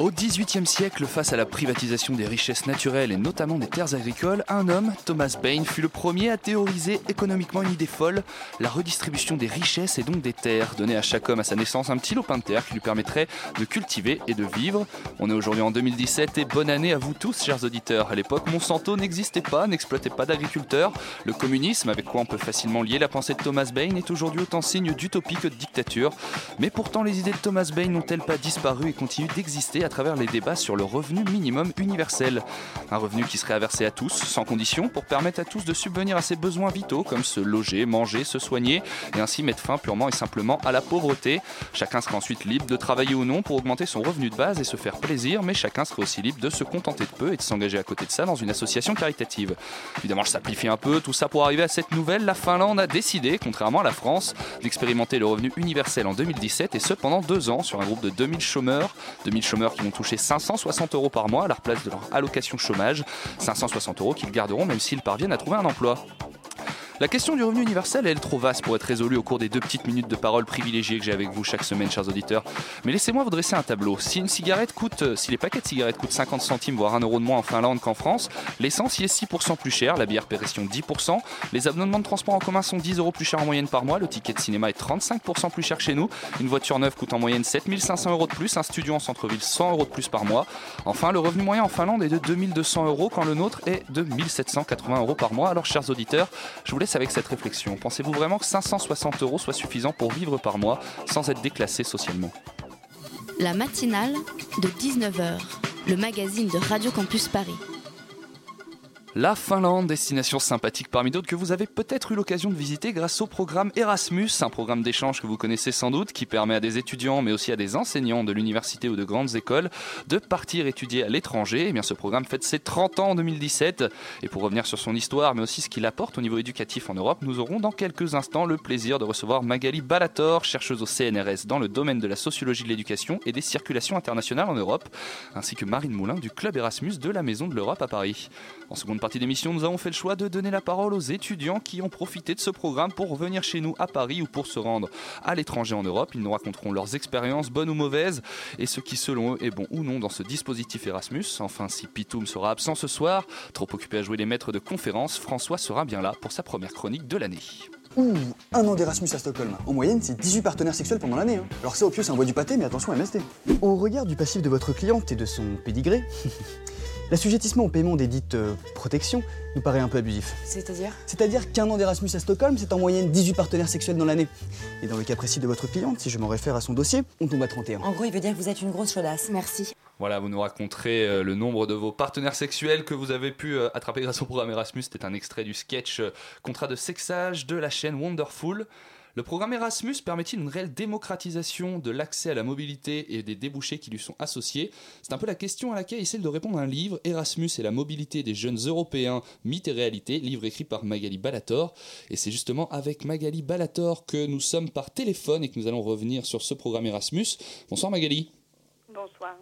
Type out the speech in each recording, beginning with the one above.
Au XVIIIe siècle, face à la privatisation des richesses naturelles et notamment des terres agricoles, un homme, Thomas Bain, fut le premier à théoriser économiquement une idée folle, la redistribution des richesses et donc des terres, donner à chaque homme à sa naissance un petit lopin de terre qui lui permettrait de cultiver et de vivre. On est aujourd'hui en 2017 et bonne année à vous tous, chers auditeurs. À l'époque, Monsanto n'existait pas, n'exploitait pas d'agriculteurs. Le communisme, avec quoi on peut facilement lier la pensée de Thomas Bain, est aujourd'hui autant signe d'utopie que de dictature. Mais pourtant, les idées de Thomas Bain n'ont-elles pas disparu et continuent d'exister travers les débats sur le revenu minimum universel Un revenu qui serait versé à tous, sans condition, pour permettre à tous de subvenir à ses besoins vitaux, comme se loger, manger, se soigner, et ainsi mettre fin purement et simplement à la pauvreté. Chacun serait ensuite libre de travailler ou non pour augmenter son revenu de base et se faire plaisir, mais chacun serait aussi libre de se contenter de peu et de s'engager à côté de ça dans une association caritative. Évidemment, je simplifie un peu tout ça pour arriver à cette nouvelle. La Finlande a décidé, contrairement à la France, d'expérimenter le revenu universel en 2017 et ce pendant deux ans sur un groupe de 2000 chômeurs. 2000 chômeurs qui vont toucher 560 euros par mois à la place de leur allocation chômage. 560 euros qu'ils garderont même s'ils parviennent à trouver un emploi. La question du revenu universel est trop vaste pour être résolue au cours des deux petites minutes de parole privilégiées que j'ai avec vous chaque semaine, chers auditeurs. Mais laissez-moi vous dresser un tableau. Si une cigarette coûte, euh, si les paquets de cigarettes coûtent 50 centimes, voire 1 euro de moins en Finlande qu'en France, l'essence y est 6% plus cher, la bière péression 10%, les abonnements de transport en commun sont 10 euros plus chers en moyenne par mois, le ticket de cinéma est 35% plus cher chez nous, une voiture neuve coûte en moyenne 7500 euros de plus, un studio en centre-ville 100 euros de plus par mois. Enfin, le revenu moyen en Finlande est de 2200 euros quand le nôtre est de 1780 euros par mois. Alors, chers auditeurs, je vous laisse avec cette réflexion. Pensez-vous vraiment que 560 euros soit suffisant pour vivre par mois sans être déclassé socialement? La matinale de 19h, le magazine de Radio Campus Paris. La Finlande, destination sympathique parmi d'autres que vous avez peut-être eu l'occasion de visiter grâce au programme Erasmus, un programme d'échange que vous connaissez sans doute, qui permet à des étudiants mais aussi à des enseignants de l'université ou de grandes écoles de partir étudier à l'étranger. Et bien ce programme fête ses 30 ans en 2017. Et pour revenir sur son histoire mais aussi ce qu'il apporte au niveau éducatif en Europe, nous aurons dans quelques instants le plaisir de recevoir Magali Balator, chercheuse au CNRS dans le domaine de la sociologie de l'éducation et des circulations internationales en Europe, ainsi que Marine Moulin du Club Erasmus de la Maison de l'Europe à Paris. En seconde partie d'émission, nous avons fait le choix de donner la parole aux étudiants qui ont profité de ce programme pour revenir chez nous à Paris ou pour se rendre à l'étranger en Europe. Ils nous raconteront leurs expériences, bonnes ou mauvaises, et ce qui selon eux est bon ou non dans ce dispositif Erasmus. Enfin, si Pitoum sera absent ce soir, trop occupé à jouer les maîtres de conférence, François sera bien là pour sa première chronique de l'année. Ouh, un an d'Erasmus à Stockholm. En moyenne, c'est 18 partenaires sexuels pendant l'année. hein. Alors ça, au pieu, c'est un bois du pâté, mais attention MST. Au regard du passif de votre cliente et de son pédigré, l'assujettissement au paiement des dites euh, protections nous paraît un peu abusif. C'est-à-dire? C'est-à-dire qu'un an d'Erasmus à Stockholm, c'est en moyenne 18 partenaires sexuels dans l'année. Et dans le cas précis de votre cliente, si je m'en réfère à son dossier, on tombe à 31. En gros, il veut dire que vous êtes une grosse chaudasse. Merci. Voilà, vous nous raconterez euh, le nombre de vos partenaires sexuels que vous avez pu euh, attraper grâce au programme Erasmus. C'était un extrait du sketch Contrat de sexage de la chaîne Wonderful. Le programme Erasmus permet-il une réelle démocratisation de l'accès à la mobilité et des débouchés qui lui sont associés? C'est un peu la question à laquelle essaie de répondre un livre, Erasmus et la mobilité des jeunes européens, mythes et réalité, livre écrit par Magali Balator. Et c'est justement avec Magali Balator que nous sommes par téléphone et que nous allons revenir sur ce programme Erasmus. Bonsoir Magali. Bonsoir.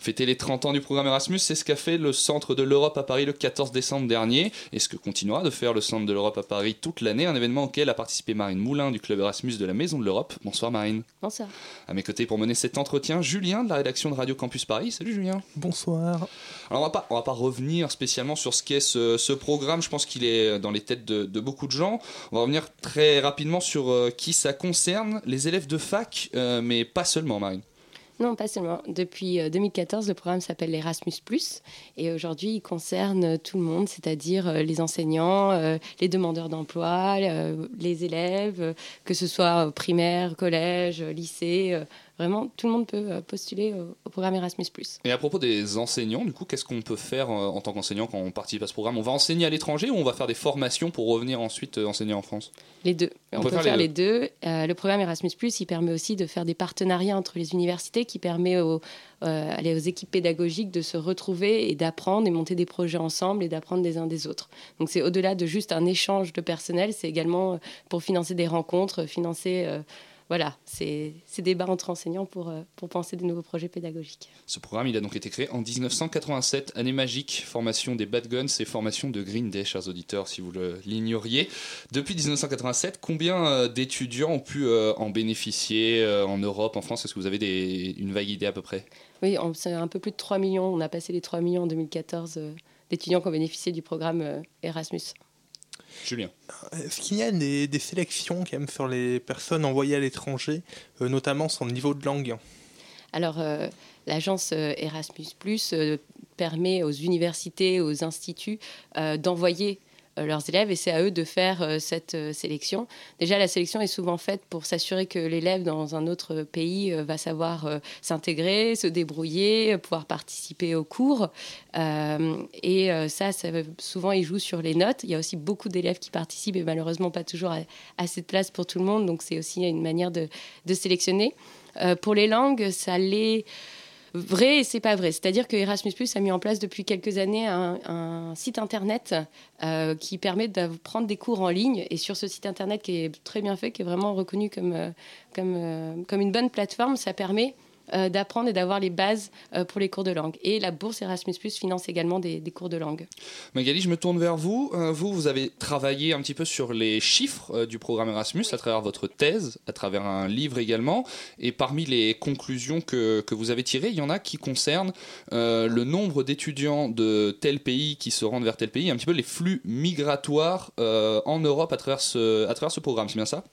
Fêter les 30 ans du programme Erasmus, c'est ce qu'a fait le Centre de l'Europe à Paris le 14 décembre dernier, et ce que continuera de faire le Centre de l'Europe à Paris toute l'année, un événement auquel a participé Marine Moulin du Club Erasmus de la Maison de l'Europe. Bonsoir Marine. Bonsoir. À mes côtés pour mener cet entretien, Julien de la rédaction de Radio Campus Paris. Salut Julien. bonsoir. Alors on va pas, on va pas revenir spécialement sur ce qu'est ce, ce programme, je pense qu'il est dans les têtes de, de beaucoup de gens. On va revenir très rapidement sur euh, qui ça concerne, les élèves de fac, euh, mais pas seulement Marine. Non, pas seulement. Depuis euh, 2014, le programme s'appelle l'Erasmus ⁇ et aujourd'hui, il concerne euh, tout le monde, c'est-à-dire euh, les enseignants, euh, les demandeurs d'emploi, euh, les élèves, euh, que ce soit euh, primaire, collège, euh, lycée, euh, vraiment, tout le monde peut postuler au, au programme Erasmus. Et à propos des enseignants, du coup, qu'est-ce qu'on peut faire en tant qu'enseignant quand on participe à ce programme? On va enseigner à l'étranger ou on va faire des formations pour revenir ensuite enseigner en France? Les deux. On, peut, faire, les deux. le programme Erasmus, il permet aussi de faire des partenariats entre les universités qui permet aux, aux équipes pédagogiques de se retrouver et d'apprendre et monter des projets ensemble et d'apprendre des uns des autres. Donc c'est au-delà de juste un échange de personnel, c'est également pour financer des rencontres, financer voilà, c'est des débats entre enseignants pour, euh, pour penser des nouveaux projets pédagogiques. Ce programme, il a donc été créé en 1987, année magique, formation des Bad Guns et formation de Green Day, chers auditeurs, si vous l'ignoriez. Depuis 1987, combien euh, d'étudiants ont pu euh, en bénéficier en Europe, en France? Est-ce que vous avez des, une vague idée à peu près? Oui, c'est un peu plus de 3 millions. On a passé les 3 millions en 2014 d'étudiants qui ont bénéficié du programme Erasmus. Julien. Est-ce qu'il y a des, sélections quand même sur les personnes envoyées à l'étranger, euh, notamment son niveau de langue Alors, euh, l'agence euh, Erasmus, permet aux universités, aux instituts d'envoyer euh, leurs élèves et c'est à eux de faire euh, cette euh, sélection. Déjà, la sélection est souvent faite pour s'assurer que l'élève dans un autre pays va savoir s'intégrer, se débrouiller, pouvoir participer aux cours. et ça, souvent, il joue sur les notes. Il y a aussi beaucoup d'élèves qui participent et malheureusement pas toujours assez de place pour tout le monde. Donc, c'est aussi une manière de sélectionner. pour les langues, ça l'est vrai et c'est pas vrai. C'est-à-dire que Erasmus a mis en place depuis quelques années un, site internet euh, qui permet de prendre des cours en ligne. Et sur ce site internet qui est très bien fait, qui est vraiment reconnu comme, euh, comme, euh, comme une bonne plateforme, ça permet d'apprendre et d'avoir les bases euh, pour les cours de langue. Et la bourse Erasmus Plus finance également des, cours de langue. Magali, je me tourne vers vous. Euh, vous, vous avez travaillé un petit peu sur les chiffres du programme Erasmus à travers votre thèse, à travers un livre également. Et parmi les conclusions que, que vous avez tirées, il y en a qui concernent le nombre d'étudiants de tel pays qui se rendent vers tel pays, un petit peu les flux migratoires en Europe à travers ce, à travers ce programme. C'est bien ça?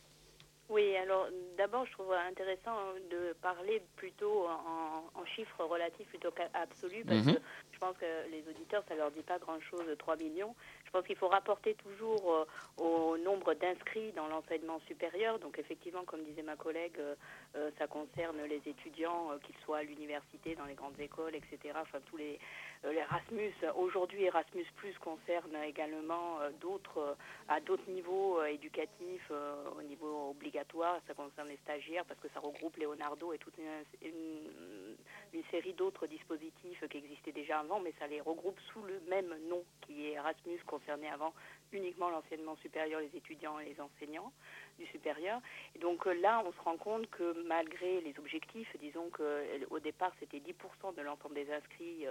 Oui, alors d'abord, je trouve intéressant de parler plutôt en, chiffres relatifs plutôt qu'absolus, parce mhm. que je pense que les auditeurs, ça leur dit pas grand-chose, 3 millions. Je pense qu'il faut rapporter toujours euh, au nombre d'inscrits dans l'enseignement supérieur. Donc effectivement, comme disait ma collègue, euh, euh, ça concerne les étudiants, qu'ils soient à l'université, dans les grandes écoles, etc. Enfin, tous les l'Erasmus. Aujourd'hui, Erasmus concerne également d'autres à d'autres niveaux éducatifs, au niveau obligatoire. Ça concerne les stagiaires parce que ça regroupe Leonardo et toute une série d'autres dispositifs qui existaient déjà avant, mais ça les regroupe sous le même nom qui est Erasmus concernait avant uniquement l'enseignement supérieur, les étudiants et les enseignants du supérieur. Et donc euh, là, on se rend compte que malgré les objectifs, disons qu'au euh, départ c'était 10% de l'ensemble des inscrits,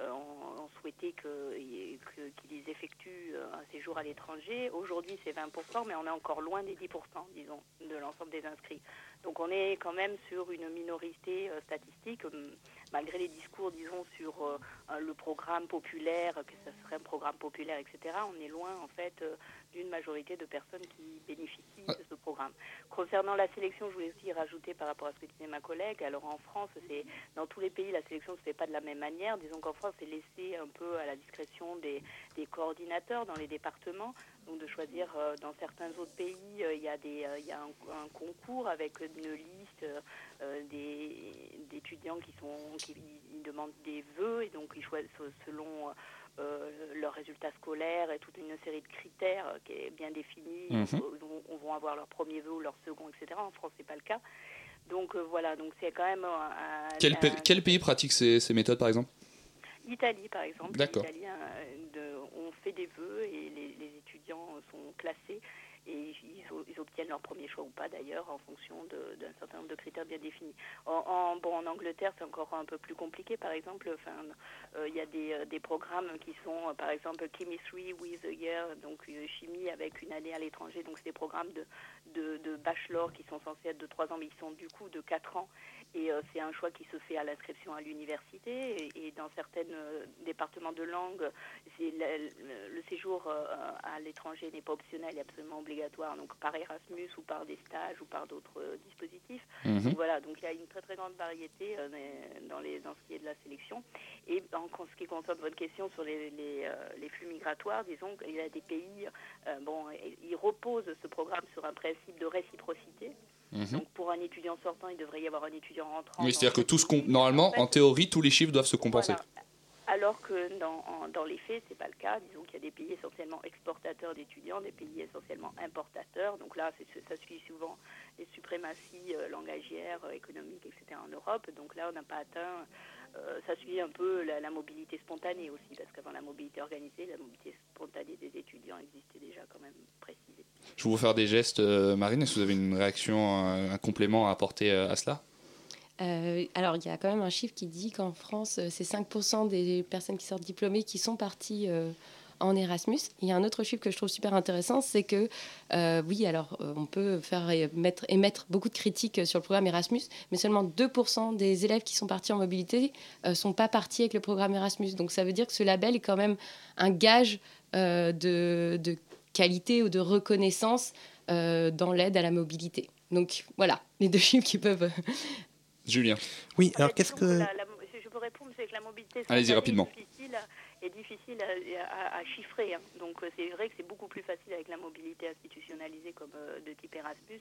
euh, on, souhaitait qu'ils effectuent un séjour à l'étranger. Aujourd'hui c'est 20%, mais on est encore loin des 10%, disons, de l'ensemble des inscrits. Donc on est quand même sur une minorité statistique malgré les discours, disons, sur euh, le programme populaire, que ce serait un programme populaire, etc., on est loin, en fait, euh, d'une majorité de personnes qui bénéficient de ce programme. Concernant la sélection, je voulais aussi rajouter par rapport à ce que disait ma collègue, alors en France, c'est dans tous les pays, la sélection ne se fait pas de la même manière. Disons qu'en France, c'est laissé un peu à la discrétion des, coordinateurs dans les départements, donc de choisir euh, dans certains autres pays, il y a, des, il y a un, concours avec une liste d'étudiants qui sont qui demandent des vœux et donc ils choisissent selon euh, leurs résultats scolaires et toute une série de critères euh, qui est bien définie. Mhm. On, va avoir leur premier vœu ou leur second, etc. En France, c'est pas le cas. Donc euh, voilà, donc c'est quand même. quel, quel, pays pratique ces, ces méthodes, par exemple? L'Italie, par exemple. D'accord. on fait des vœux et les, les étudiants sont classés et ils, obtiennent leur premier choix ou pas d'ailleurs en fonction d'un certain nombre de critères bien définis. En, bon, en Angleterre, c'est encore un peu plus compliqué. Par exemple, enfin, euh, il y a des, euh, des, programmes qui sont, euh, par exemple, Chemistry with a Year, donc chimie avec une année à l'étranger. Donc, c'est des programmes de, de, de, bachelor qui sont censés être de 3 ans, mais ils sont du coup de 4 ans. Et c'est un choix qui se fait à l'inscription à l'université. Et, dans certains départements de langue, le, le, séjour à l'étranger n'est pas optionnel, il est absolument obligatoire obligatoire, donc par Erasmus ou par des stages ou par d'autres euh, dispositifs. Mhm. voilà, donc il y a une très très grande variété euh, dans, les, dans ce qui est de la sélection. Et en ce qui concerne votre question sur les, les, euh, les flux migratoires, disons qu'il y a des pays, bon, ils reposent ce programme sur un principe de réciprocité. Mhm. Donc pour un étudiant sortant, il devrait y avoir un étudiant rentrant. Oui, c'est-à-dire que tout ce qu'on. Normalement, En fait, en théorie, tous les chiffres doivent se compenser. voilà. Alors que dans, dans les faits, c'est pas le cas. Disons qu'il y a des pays essentiellement exportateurs d'étudiants, des pays essentiellement importateurs. Donc là, ça suit souvent les suprématies euh, langagières, euh, économiques, etc. en Europe. Donc là, on n'a pas atteint. euh, ça suit un peu la, mobilité spontanée aussi, parce qu'avant la mobilité organisée, la mobilité spontanée des étudiants existait déjà quand même précisée. Je vais vous faire des gestes, Marine. Est-ce que vous avez une réaction, un complément à apporter à cela? Euh, alors, il y a quand même un chiffre qui dit qu'en France, euh, c'est 5% des personnes qui sortent diplômées qui sont parties euh, en Erasmus. Il y a un autre chiffre que je trouve super intéressant, c'est que, oui, alors, on peut faire émettre, émettre beaucoup de critiques sur le programme Erasmus, mais seulement 2% des élèves qui sont partis en mobilité ne sont pas partis avec le programme Erasmus. Donc, ça veut dire que ce label est quand même un gage de, de qualité ou de reconnaissance dans l'aide à la mobilité. Donc, voilà, les deux chiffres qui peuvent... Julien. Oui, En alors fait, qu'est-ce que... la- la- je peux répondre, c'est que la mobilité Allez-y, rapidement. est difficile, est difficile à, à- à chiffrer. hein. Donc euh, c'est vrai que c'est beaucoup plus facile avec la mobilité institutionnalisée comme euh, de type Erasmus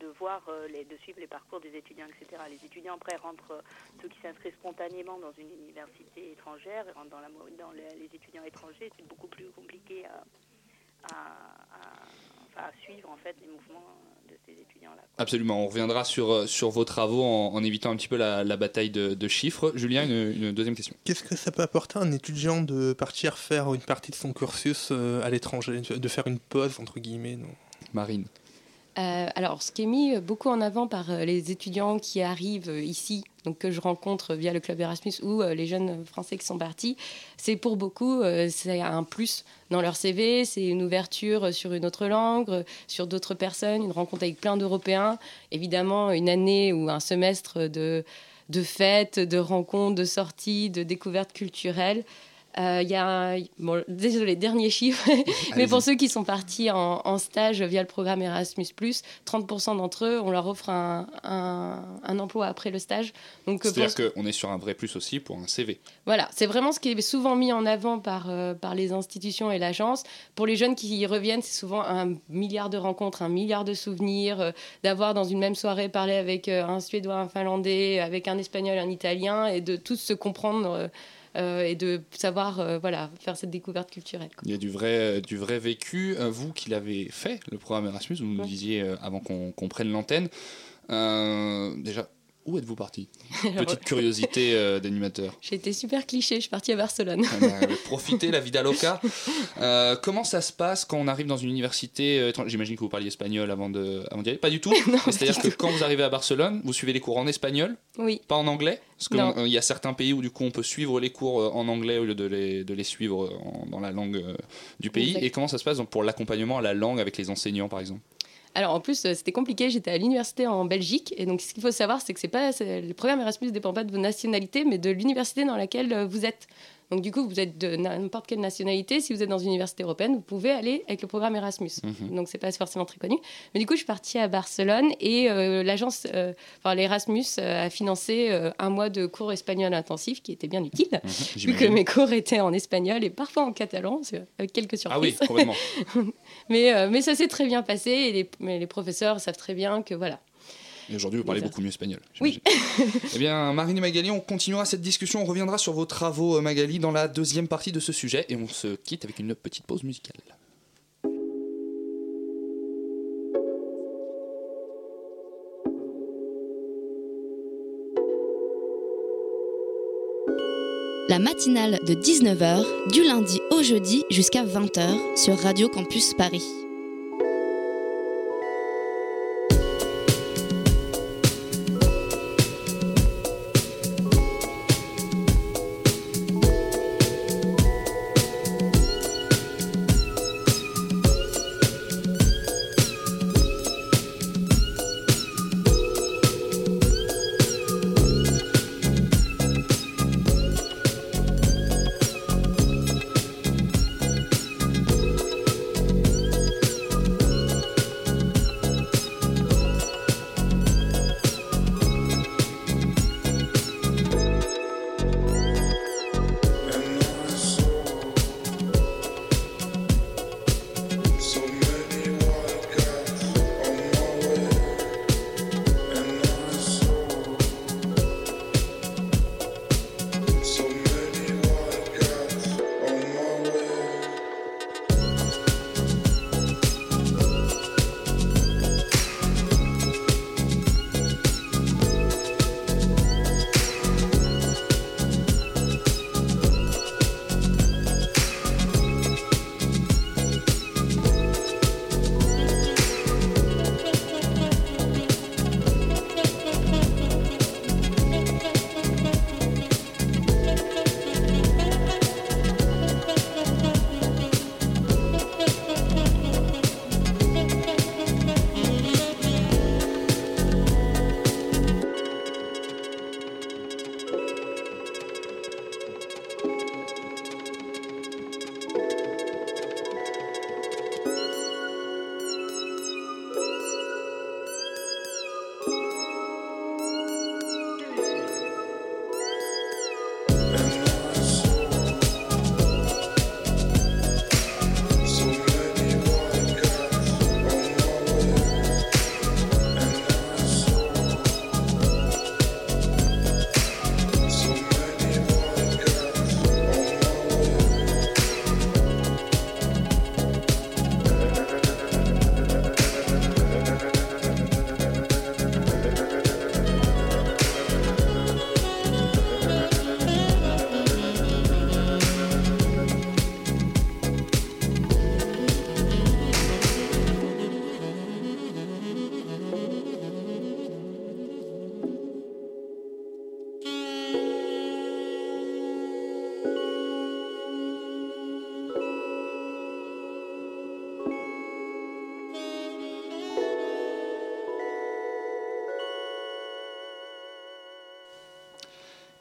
de voir, euh, les, de suivre les parcours des étudiants, etc. Les étudiants après rentrent, euh, ceux qui s'inscrivent spontanément dans une université étrangère, rentrent dans, la, mo- dans les, les étudiants étrangers, c'est beaucoup plus compliqué à, à- à- enfin, à suivre en fait les mouvements de ces étudiants-là. Absolument. On reviendra sur, euh, sur vos travaux en, en évitant un petit peu la, la bataille de, de chiffres. Julien, une, une deuxième question. Qu'est-ce que ça peut apporter à un étudiant de partir faire une partie de son cursus euh, à l'étranger, de faire une pause, entre guillemets non? Marine. Euh, alors, ce qui est mis beaucoup en avant par les étudiants qui arrivent ici, donc que je rencontre via le club Erasmus ou euh, les jeunes Français qui sont partis, c'est pour beaucoup, euh, c'est un plus dans leur CV, c'est une ouverture sur une autre langue, euh, sur d'autres personnes, une rencontre avec plein d'Européens, évidemment une année ou un semestre de, de fêtes, de rencontres, de sorties, de découvertes culturelles. Euh, Il y a, un- bon, désolé, dernier chiffre, mais pour ceux qui sont partis en, en stage via le programme Erasmus+, 30% d'entre eux, on leur offre un, un- un emploi après le stage. Euh, pour- C'est-à-dire qu'on est sur un vrai plus aussi pour un CV. voilà, c'est vraiment ce qui est souvent mis en avant par, euh, par les institutions et l'agence. Pour les jeunes qui y reviennent, c'est souvent un milliard de rencontres, un milliard de souvenirs, euh, d'avoir dans une même soirée parlé avec euh, un Suédois, un Finlandais, avec un Espagnol, un Italien, et de tous se comprendre et de savoir euh, voilà, faire cette découverte culturelle. quoi. Il y a du vrai, du vrai vécu. Euh, Vous qui l'avez fait, le programme Erasmus, vous nous Ouais. disiez euh, avant qu'on prenne l'antenne. Euh, déjà, où êtes-vous parti? Petite curiosité euh, d'animateur. J'ai été super cliché, je suis partie à Barcelone. Ah bah, profitez la vida loca. Euh, comment ça se passe quand on arrive dans une université euh, étrangère J'imagine que vous parliez espagnol avant de avant d'y aller. Pas du tout. C'est-à-dire que tout. quand vous arrivez à Barcelone, vous suivez les cours en espagnol, Oui. pas en anglais? Parce qu'il y a certains pays où du coup on peut suivre les cours en anglais au lieu de les, de les suivre en- dans la langue euh, du pays. Exact. Et comment ça se passe donc, pour l'accompagnement à la langue avec les enseignants par exemple? Alors en plus, euh, c'était compliqué. J'étais à l'université en Belgique. Et donc, ce qu'il faut savoir, c'est que pas, le programme Erasmus ne dépend pas de vos nationalités, mais de l'université dans laquelle euh, vous êtes. Donc, du coup, vous êtes de n'importe quelle nationalité. Si vous êtes dans une université européenne, vous pouvez aller avec le programme Erasmus. Mhm. Donc, c'est pas forcément très connu. Mais du coup, je suis partie à Barcelone et euh, l'agence, euh, enfin, l'Erasmus euh, a financé euh, un mois de cours espagnol intensif qui était bien utile. Mhm, Vu que mes cours étaient en espagnol et parfois en catalan, avec quelques Ah oui, surprises. complètement. mais, mais ça s'est très bien passé et les, mais les professeurs savent très bien que voilà. Et aujourd'hui, vous parlez beaucoup mieux espagnol. Oui. eh bien, Marine et Magali, on continuera cette discussion. On reviendra sur vos travaux, euh, Magali, dans la deuxième partie de ce sujet. Et on se quitte avec une petite pause musicale. La matinale de 19h, du lundi au jeudi jusqu'à 20h sur Radio Campus Paris.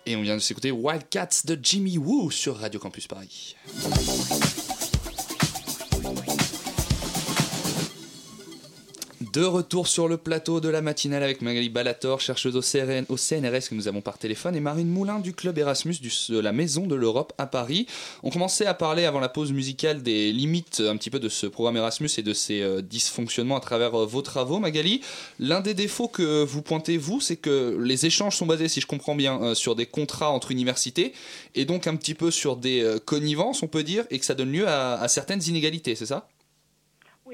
Et on vient de s'écouter Wildcats de Jimmy Woo sur Radio Campus Paris. De retour sur le plateau de la matinale avec Magali Balator, chercheuse au, CNRS que nous avons par téléphone, et Marine Moulin du club Erasmus de la Maison de l'Europe à Paris. On commençait à parler avant la pause musicale des limites un petit peu de ce programme Erasmus et de ses euh, dysfonctionnements à travers euh, vos travaux, Magali. L'un des défauts que vous pointez, vous, c'est que les échanges sont basés, si je comprends bien, euh, sur des contrats entre universités et donc un petit peu sur des connivences, on peut dire, et que ça donne lieu à certaines inégalités, c'est ça?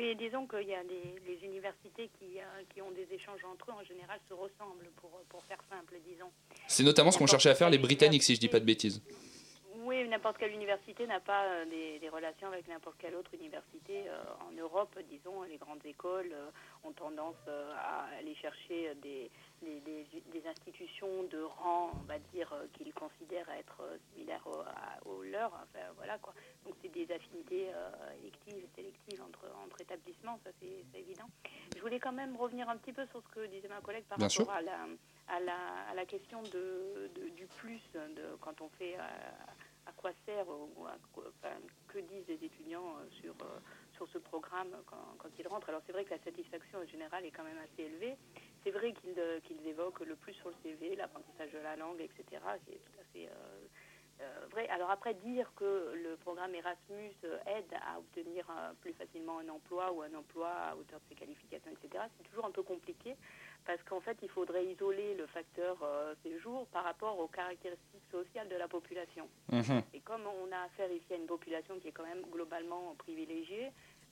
Oui, disons qu'il y a des, les universités qui, euh, qui, ont des échanges entre eux, en général, se ressemblent, pour, pour faire simple, disons. C'est notamment ce qu'ont cherché à faire les Britanniques, si je ne dis pas de bêtises. Oui, n'importe quelle université n'a pas euh, des, des, relations avec n'importe quelle autre université. Euh, en Europe, disons, les grandes écoles euh, ont tendance à aller chercher des, des, des, institutions de rang, on va dire, qu'ils considèrent être similaires au, à, aux leurs. Enfin, voilà, quoi. Donc, c'est des affinités électives sélectives entre, entre établissements, ça c'est évident. Je voulais quand même revenir un petit peu sur ce que disait ma collègue par Bien rapport sûr. à la, à, la, à la question de, de, du plus, de, quand on fait à quoi sert ou que disent les étudiants sur, sur ce programme quand, quand ils rentrent. Alors c'est vrai que la satisfaction en général est quand même assez élevée. C'est vrai qu'ils qu'ils évoquent le plus sur le CV, l'apprentissage de la langue, etc. C'est tout à fait euh, euh, vrai. Alors après, dire que le programme Erasmus aide à obtenir euh, plus facilement un emploi ou un emploi à hauteur de ses qualifications, etc., c'est toujours un peu compliqué parce qu'en fait, il faudrait isoler le facteur euh, séjour par rapport aux caractéristiques sociales de la population. Mmh. Et comme on a affaire ici à une population qui est quand même globalement privilégiée,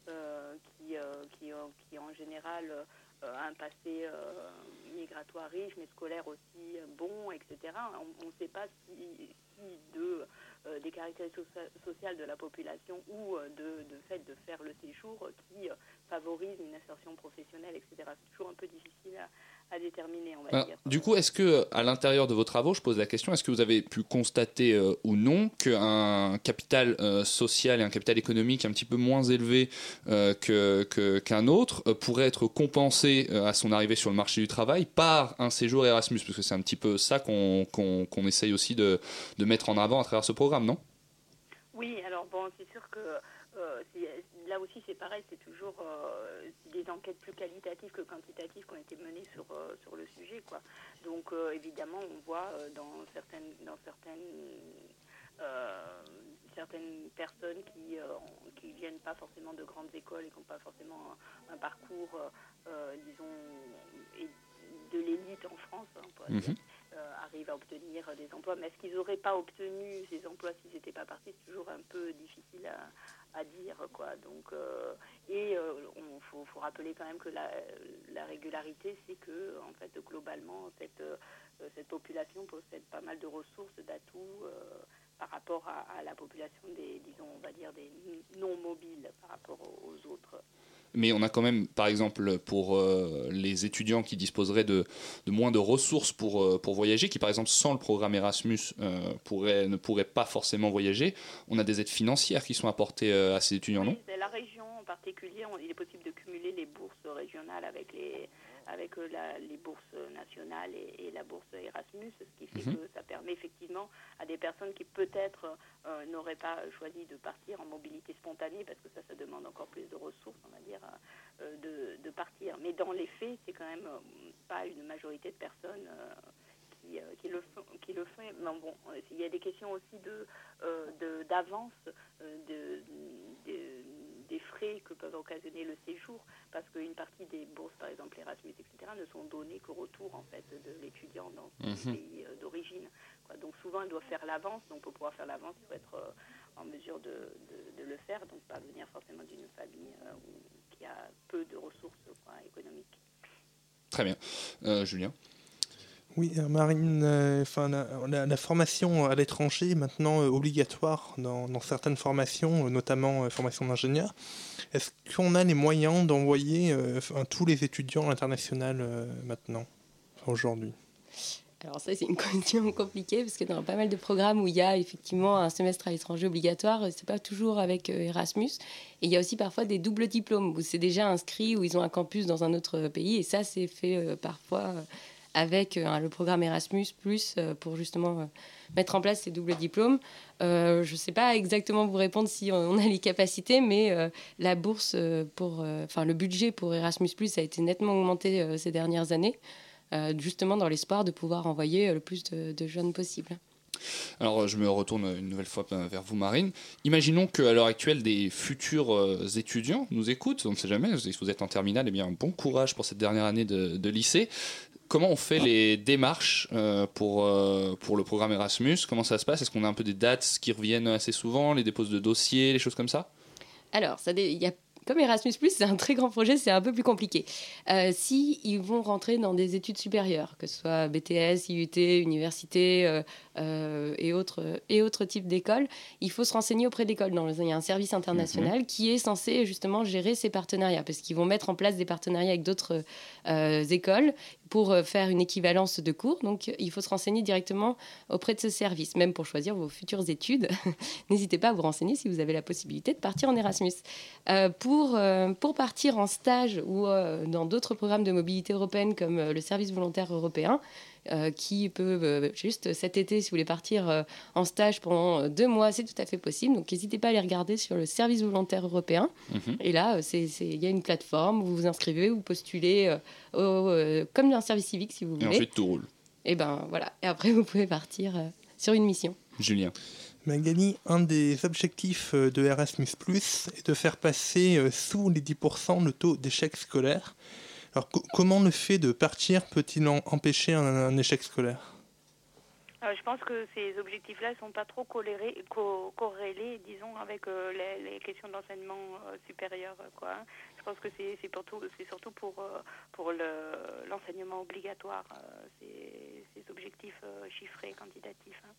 euh, qui, euh, qui, qui, en général euh, a un passé euh, migratoire riche, mais scolaire aussi bon, etc., on ne sait pas si, si de, euh, des caractéristiques sociales de la population ou euh, de, fait de faire le séjour qui favorise une insertion professionnelle, etc. C'est toujours un peu difficile à, à déterminer, on va Alors, dire. Du coup, est-ce que à l'intérieur de vos travaux, je pose la question, est-ce que vous avez pu constater euh, ou non qu'un capital euh, social et un capital économique un petit peu moins élevé euh, que, que, qu'un autre pourrait être compensé à son arrivée sur le marché du travail par un séjour Erasmus? Parce que c'est un petit peu ça qu'on, qu'on, qu'on essaye aussi de, de mettre en avant à travers ce programme, non? Oui, alors bon, c'est sûr que là aussi c'est pareil, c'est toujours euh, des enquêtes plus qualitatives que quantitatives qui ont été menées sur, euh, sur le sujet. Quoi. Donc euh, évidemment, on voit dans certaines, dans certaines, certaines personnes qui ne viennent pas forcément de grandes écoles et qui n'ont pas forcément un, un parcours, disons, de l'élite en France, hein, Mhm. arrivent à obtenir des emplois. Mais est-ce qu'ils n'auraient pas obtenu ces emplois s'ils n'étaient pas partis? C'est toujours un peu difficile à, à dire. Quoi. Donc, euh, et il faut, faut rappeler quand même que la, la régularité, c'est que en fait, globalement, cette, euh, cette population possède pas mal de ressources, d'atouts euh, par rapport à, la population des, disons, on va dire, des non mobiles par rapport aux autres. Mais on a quand même, par exemple, pour euh, les étudiants qui disposeraient de, de moins de ressources pour, euh, pour voyager, qui par exemple sans le programme Erasmus euh, pourraient, ne pourraient pas forcément voyager, on a des aides financières qui sont apportées euh, à ces étudiants, non? c'est la région en particulier. On- il est possible de cumuler les bourses régionales avec les avec euh, la- les bourses nationales et, et la bourse Erasmus, ce qui fait Mhm. que ça permet effectivement à des personnes qui peut-être euh, n'auraient pas choisi de partir en mobilité spontanée, parce que ça, ça demande encore plus de ressources, on va dire, euh, de, de partir. Mais dans les faits, c'est quand même pas une majorité de personnes. euh, qui, qui, le font, qui le font. Mais bon, il y a des questions aussi de d'avance de, de- des frais que peuvent occasionner le séjour, parce qu'une partie des bourses, par exemple Erasmus, etc., ne sont données qu'au retour en fait de l'étudiant dans son Mhm. pays euh, d'origine. Donc souvent, il doit faire l'avance. Donc pour pouvoir faire l'avance, il faut être euh, en mesure de, de- de le faire, donc pas venir forcément d'une famille euh, où- qui a peu de ressources quoi, économiques. Très bien. Euh, Julien? Oui, euh, Marine, euh, enfin, la, formation à l'étranger est maintenant euh, obligatoire dans, certaines formations, notamment formation d'ingénieur. Est-ce qu'on a les moyens d'envoyer tous les étudiants à l'international maintenant, aujourd'hui? Alors ça, c'est une question compliquée parce que dans pas mal de programmes où il y a effectivement un semestre à l'étranger obligatoire, c'est pas toujours avec Erasmus. Et il y a aussi parfois des doubles diplômes où c'est déjà inscrit, où ils ont un campus dans un autre pays. Et ça, c'est fait euh, parfois euh, avec le programme Erasmus, pour justement mettre en place ces doubles diplômes. je ne sais pas exactement vous répondre si on a les capacités, mais la bourse pour, enfin le budget pour Erasmus a été nettement augmenté ces dernières années, justement dans l'espoir de pouvoir envoyer le plus de jeunes possible. Alors, je me retourne une nouvelle fois vers vous, Marine. Imaginons qu'à l'heure actuelle, des futurs euh, étudiants nous écoutent. On ne sait jamais, si vous êtes en terminale, eh bien, bon courage pour cette dernière année de, lycée. Comment on fait les démarches euh, pour, euh, pour le programme Erasmus? Comment ça se passe? Est-ce qu'on a un peu des dates qui reviennent assez souvent, les déposes de dossiers, les choses comme ça? Alors, il y a comme Erasmus, c'est un très grand projet, c'est un peu plus compliqué. Euh, si ils vont rentrer dans des études supérieures, que ce soit BTS, IUT, université euh, euh, et, autres, et autres types d'écoles, il faut se renseigner auprès d'écoles. Il y a un service international mhm. qui est censé justement gérer ces partenariats, parce qu'ils vont mettre en place des partenariats avec d'autres écoles pour faire une équivalence de cours. Donc, il faut se renseigner directement auprès de ce service, même pour choisir vos futures études. N'hésitez pas à vous renseigner si vous avez la possibilité de partir en Erasmus. pour euh, pour, partir en stage ou euh, dans d'autres programmes de mobilité européenne comme euh, le service volontaire européen, qui peut juste cet été, si vous voulez partir en stage pendant deux mois, c'est tout à fait possible. Donc n'hésitez pas à les regarder sur le service volontaire européen. Mhm. Et là, il y a une plateforme, vous vous inscrivez, vous postulez comme un service civique si vous voulez. Et ensuite tout roule. Et ben voilà. Et après, vous pouvez partir sur une mission. Julien. Magali, un des objectifs euh, de Erasmus, est de faire passer euh, sous les 10% le taux d'échec scolaire. Alors, comment le fait de partir peut-il empêcher un, échec scolaire? Euh, je pense que ces objectifs-là ne sont pas trop corrélés, disons, avec les, questions d'enseignement supérieur. Quoi. Je pense que c'est surtout pour, pour l'enseignement obligatoire, ces, ces, objectifs chiffrés, quantitatifs. Hein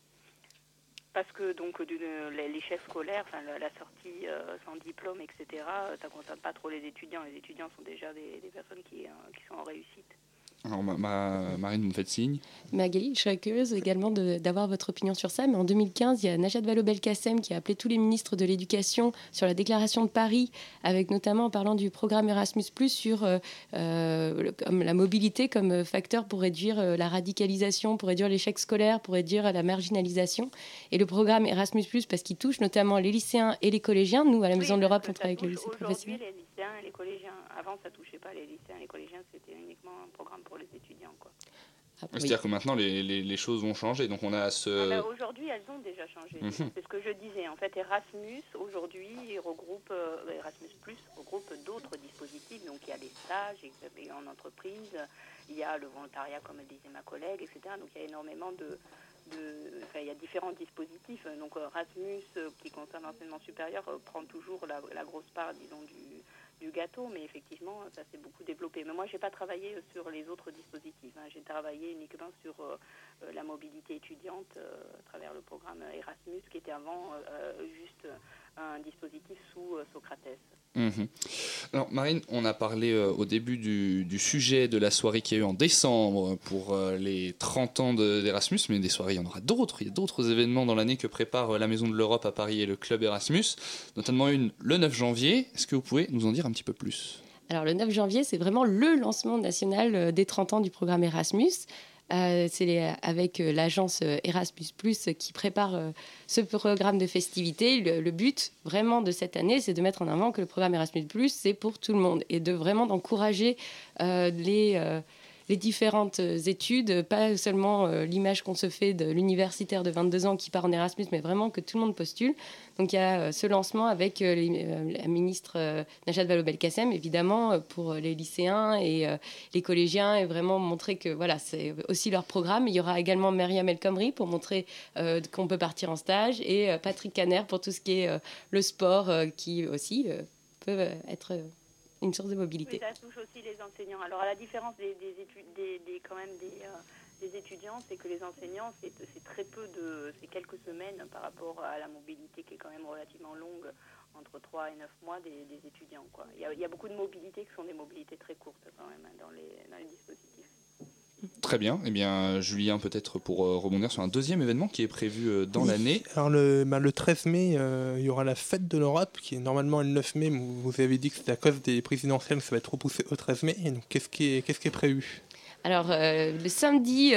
parce que donc l'échec scolaire, enfin, la, sortie euh, sans diplôme, etc., ça ne concerne pas trop les étudiants. Les étudiants sont déjà des, personnes euh, qui sont en réussite. Alors, ma, Marine, vous me faites signe. Magali, je serais curieuse également d'avoir votre opinion sur ça. Mais en 2015, il y a Najat Vallaud-Belkacem qui a appelé tous les ministres de l'Éducation sur la déclaration de Paris, avec notamment en parlant du programme Erasmus, sur euh, euh, comme la mobilité comme facteur pour réduire euh, la radicalisation, pour réduire l'échec scolaire, pour réduire la marginalisation. Et le programme Erasmus, parce qu'il touche notamment les lycéens et les collégiens. Nous, à la Maison de l'Europe, on travaille avec les lycées professionnels. les lycéens et les collégiens. Avant, ça touchait pas les lycéens et les collégiens, c'était uniquement un programme pour les étudiants. Quoi. Ah, C'est-à-dire que maintenant les, les, les, choses vont changer, donc on a ce... Ah, bah, aujourd'hui, elles ont déjà changé. Mhm. C'est ce que je disais. En fait, Erasmus, aujourd'hui, regroupe, euh, Erasmus Plus regroupe d'autres dispositifs. Donc il y a les stages en entreprise, il y a le volontariat, comme disait ma collègue, etc. Donc il y a énormément de... de enfin, il y a différents dispositifs. Donc Erasmus, euh, qui concerne l'enseignement supérieur, euh, prend toujours la, la grosse part, disons, du du gâteau, mais effectivement, ça s'est beaucoup développé. Mais moi, je n'ai pas travaillé sur les autres dispositifs. Hein. J'ai travaillé uniquement sur euh, euh, la mobilité étudiante euh, à travers le programme Erasmus, qui était avant juste un dispositif sous Socrates. Mhm. Alors Marine, on a parlé euh, au début du, sujet de la soirée qui a eu en décembre pour euh, les 30 ans d'Erasmus, mais des soirées, il y en aura d'autres. Il y a d'autres événements dans l'année que prépare euh, la Maison de l'Europe à Paris et le Club Erasmus, notamment une le 9 janvier. Est-ce que vous pouvez nous en dire un petit peu plus? Alors le 9 janvier, c'est vraiment le lancement national des 30 ans du programme Erasmus. Euh, c'est avec euh, l'agence euh, Erasmus qui prépare ce programme de festivités. Le, but vraiment de cette année, c'est de mettre en avant que le programme Erasmus c'est pour tout le monde et de vraiment d'encourager les les différentes euh, études, pas seulement euh, l'image qu'on se fait de l'universitaire de 22 ans qui part en Erasmus, mais vraiment que tout le monde postule. Donc il y a euh, ce lancement avec la ministre Najat Vallaud-Belkacem, évidemment, pour les lycéens et les collégiens, et vraiment montrer que voilà, c'est aussi leur programme. Il y aura également Myriam El pour montrer qu'on peut partir en stage, et Patrick Caner pour tout ce qui est le sport, qui aussi peut être une source de mobilité. ça touche aussi les enseignants. Alors à la différence des, des, des, quand même des, euh, des étudiants, c'est que les enseignants, c'est très peu de, c'est quelques semaines par rapport à la mobilité qui est quand même relativement longue, entre 3 et 9 mois des, étudiants. Quoi. Il, y a, il y a beaucoup de mobilités qui sont des mobilités très courtes quand même hein, dans, les, dans les dispositifs. Très bien. Eh bien, Julien, peut-être pour euh, rebondir sur un deuxième événement qui est prévu euh, dans l'année. Alors, le, bah, le 13 mai, euh, il y aura la fête de l'Europe, qui est normalement le 9 mai, mais vous avez dit que c'est à cause des présidentielles, ça va être repoussé au 13 mai. Et donc, qu'est-ce qui est, qu'est-ce qui est prévu? Alors, euh, le samedi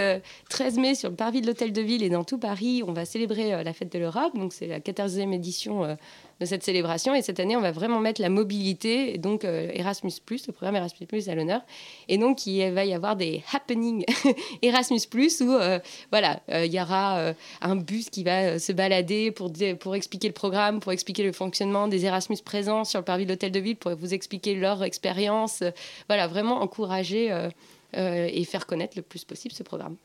13 mai, sur le parvis de l'Hôtel de Ville et dans tout Paris, on va célébrer la fête de l'Europe. Donc, c'est la 14e édition de cette célébration. Et cette année, on va vraiment mettre la mobilité, et donc Erasmus, le programme Erasmus, à l'honneur. Et donc, il va y avoir des happenings Erasmus, où voilà, il y aura un bus qui va se balader pour, pour expliquer le programme, pour expliquer le fonctionnement des Erasmus présents sur le parvis de l'Hôtel de Ville, pour vous expliquer leur expérience. Voilà, vraiment encourager euh, et faire connaître le plus possible ce programme.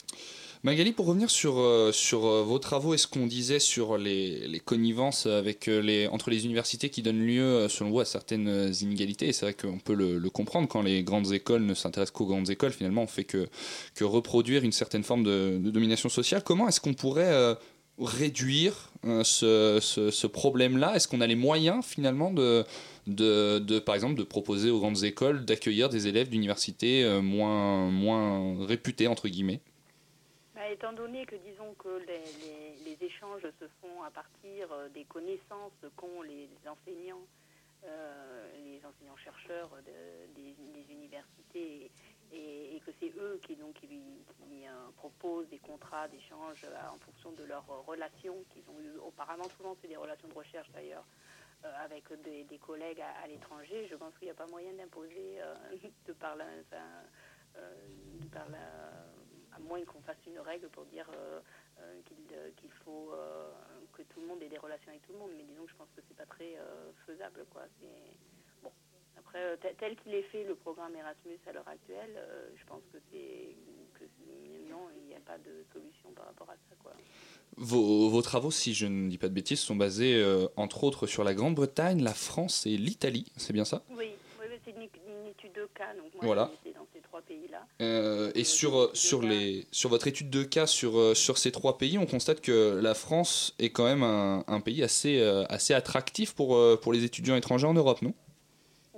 Magali, pour revenir sur, euh, sur euh, vos travaux et ce qu'on disait sur les, les connivences avec les, entre les universités qui donnent lieu, selon vous, à certaines inégalités, et c'est vrai qu'on peut le, comprendre quand les grandes écoles ne s'intéressent qu'aux grandes écoles, finalement, on fait que, que reproduire une certaine forme de, domination sociale. Comment est-ce qu'on pourrait réduire ce, ce, problème-là? Est-ce qu'on a les moyens, finalement, de par exemple, de proposer aux grandes écoles d'accueillir des élèves d'universités euh, moins, moins entre guillemets? Bah, Étant donné que, disons, que les, échanges se font à partir euh, des connaissances qu'ont les enseignants, euh, les enseignants-chercheurs des, universités, et, que c'est eux qui, donc, qui, proposent des contrats d'échange en fonction de leurs relations qu'ils ont eues auparavant. Souvent, c'est des relations de recherche d'ailleurs euh, avec des, collègues à, l'étranger, je pense qu'il n'y a pas moyen d'imposer euh, de par la, euh, à moins qu'on fasse une règle pour dire qu'il faut que tout le monde ait des relations avec tout le monde. Mais disons que je pense que c'est pas très faisable, quoi. Bon. Après, tel qu'il est fait le programme Erasmus à l'heure actuelle, je pense que c'est que non, il n'y a pas de solution par rapport à ça, quoi. Vos, travaux, si je ne dis pas de bêtises, sont basés euh, entre autres sur la Grande-Bretagne, la France et l'Italie, c'est bien ça? Oui, c'est une, étude de cas, donc moi voilà. dans ces trois pays-là. Euh, et sur, sur, les, sur votre étude de cas sur, euh, sur ces trois pays, on constate que la France est quand même un, un pays assez, assez attractif pour, pour les étudiants étrangers en Europe, non?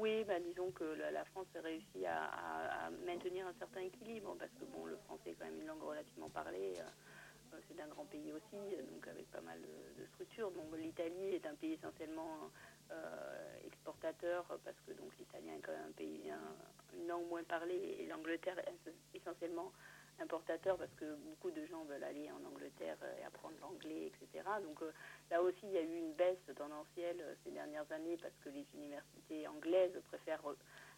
Oui, bah, disons que la, France a réussi à, maintenir un certain équilibre, parce que bon, le français est quand même une langue relativement parlée c'est d'un grand pays aussi, donc avec pas mal de, structures. Donc l'Italie est un pays essentiellement euh, exportateur parce que donc l'italien est quand même un pays une langue moins parlée et l'Angleterre essentiellement importateur parce que beaucoup de gens veulent aller en Angleterre et apprendre l'anglais, etc. Donc euh, là aussi, il y a eu une baisse tendancielle euh, ces dernières années parce que les universités anglaises préfèrent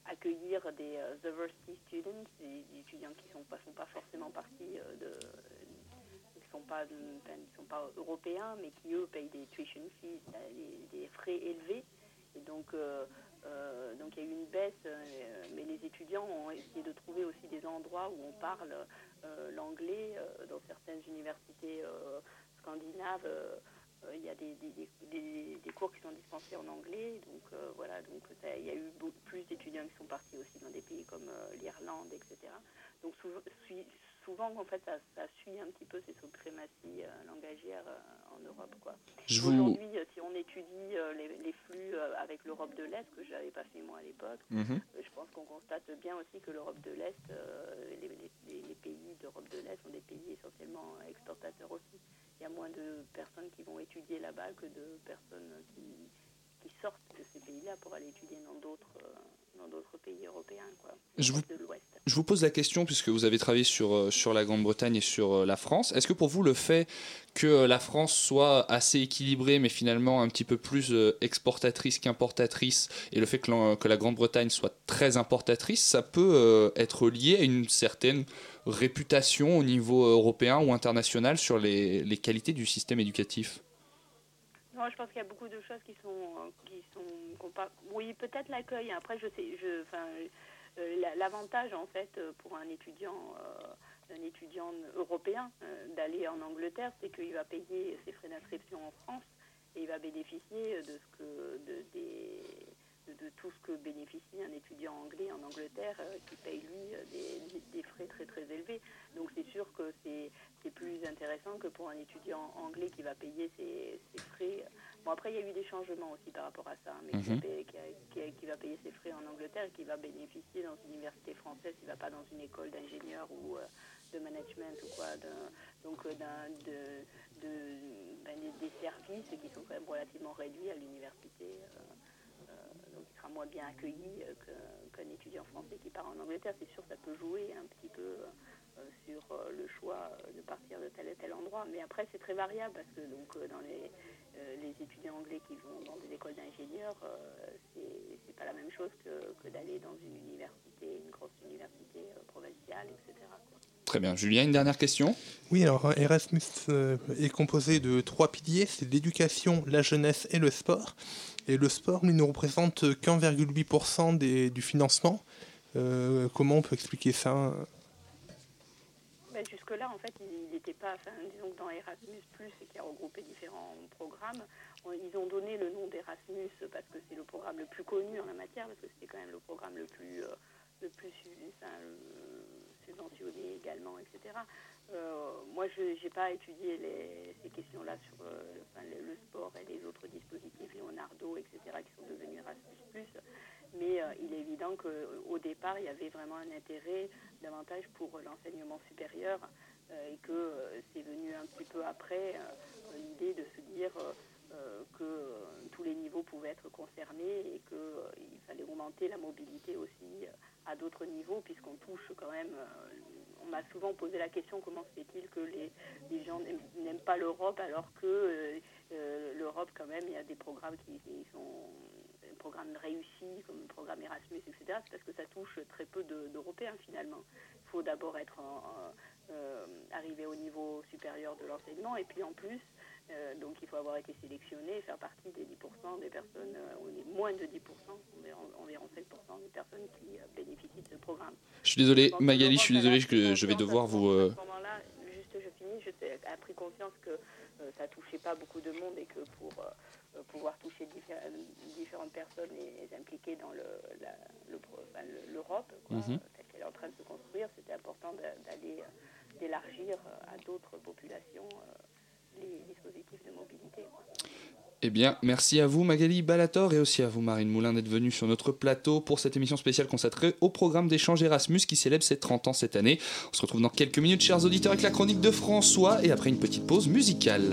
accueillir des diversity students, des, étudiants qui ne sont pas, sont pas forcément partis de, sont pas, sont pas européens, mais qui eux payent des tuition fees, des, frais élevés. Et donc, euh, euh, donc il y a eu une baisse, euh, mais les étudiants ont essayé de trouver aussi des endroits où on parle l'anglais. dans certaines universités scandinaves, il y a des, des, cours qui sont dispensés en anglais. Donc voilà, donc il y a eu plus d'étudiants qui sont partis aussi dans des pays comme l'Irlande, etc. Donc souvent, en fait, ça, suit un petit peu ces suprématies euh, langagières euh, en Europe. Quoi. Aujourd'hui, euh, si on étudie les, flux avec l'Europe de l'Est, que je n'avais pas fait moi à l'époque, mhm. je pense qu'on constate bien aussi que l'Europe de l'Est, les, les, pays d'Europe de l'Est sont des pays essentiellement exportateurs aussi. Il y a moins de personnes qui vont étudier là-bas que de personnes qui, qui sortent de ces pays-là pour aller étudier dans d'autres dans d'autres pays européens, quoi, je, vous, je vous pose la question, puisque vous avez travaillé sur, euh, sur la Grande-Bretagne et sur euh, la France. Est-ce que pour vous, le fait que euh, la France soit assez équilibrée, mais finalement un petit peu plus exportatrice qu'importatrice, et le fait que, que la Grande-Bretagne soit très importatrice, ça peut être lié à une certaine réputation au niveau européen ou international sur les, les qualités du système éducatif? Non, je pense qu'il y a beaucoup de choses qui sont, qui sont, oui, peut-être l'accueil. Après, je sais, je, euh, l'avantage en fait pour un étudiant, euh, un étudiant européen euh, d'aller en Angleterre, c'est qu'il va payer ses frais d'inscription en France et il va bénéficier de ce que, des de, tout ce que bénéficie un étudiant anglais en Angleterre euh, qui paye lui euh, des, frais très très élevés. Donc c'est sûr que c'est plus intéressant que pour un étudiant anglais qui va payer ses, frais. Bon après il y a eu des changements aussi par rapport à ça, mais qui, mhm. qui, va payer ses frais en Angleterre et qui va bénéficier dans une université française, il ne va pas dans une école d'ingénieur ou euh, de management ou quoi, donc d'un de, de ben, des services qui sont quand même relativement réduits à l'université sera moins bien accueilli qu'un étudiant français qui part en Angleterre. C'est sûr, ça peut jouer un petit peu sur le choix de partir de tel et tel endroit. Mais après, c'est très variable parce que donc dans les les étudiants anglais qui vont dans des écoles d'ingénieurs, c'est pas la même chose que, que d'aller dans une université, une grosse université provinciale, etc. Très bien. Julien, une dernière question? Oui, alors Erasmus euh, est composé de trois piliers, c'est l'éducation, la jeunesse et le sport. Et le sport, il ne représente qu'1,8% du financement. Euh, comment on peut expliquer ça? Ben, Jusque-là, en fait, il n'était pas, disons que dans Erasmus, qui a regroupé différents programmes, ils ont donné le nom d'Erasmus parce que c'est le programme le plus connu en la matière, parce que c'était quand même le programme le plus, euh, le plus subventionné également, etc. Euh, moi, je n'ai pas étudié ces questions-là sur euh, le, sport et les autres dispositifs, Leonardo, etc., qui sont devenus Erasmus+. Mais euh, il est évident qu'au départ, il y avait vraiment un intérêt davantage pour l'enseignement supérieur et que c'est venu un petit peu après l'idée de se dire que tous les niveaux pouvaient être concernés et qu'il fallait augmenter la mobilité aussi à d'autres niveaux, puisqu'on touche quand même. Euh, on m'a souvent posé la question comment se fait-il que les, les gens n'aiment pas l'Europe alors que euh, euh, l'Europe, quand même, il y a des programmes qui, sont des programmes réussis, comme le programme Erasmus, etc. C'est parce que ça touche très peu d'Européens finalement. Il faut d'abord être arrivé au niveau supérieur de l'enseignement et puis en plus euh, donc il faut avoir été sélectionné faire partie des 10% des personnes, euh, ou des moins de 10%, environ, environ 5% des personnes qui euh, bénéficient de ce programme. Je suis désolé, Magali, je suis désolé que je vais devoir vous... À ce moment-là, juste je finis, j'ai pris conscience que ça touchait pas beaucoup de monde et que pour pouvoir toucher différentes personnes et les impliquer dans l'Europe, le, mhm. telle qu'elle est en train de se construire, c'était important d'aller d'élargir à d'autres populations dispositifs de mobilité. Eh bien, merci à vous Magali Balator et aussi à vous Marine Moulin d'être venue sur notre plateau pour cette émission spéciale consacrée au programme d'échange Erasmus qui célèbre ses 30 ans cette année. On se retrouve dans quelques minutes, chers auditeurs, avec la chronique de François et après une petite pause musicale.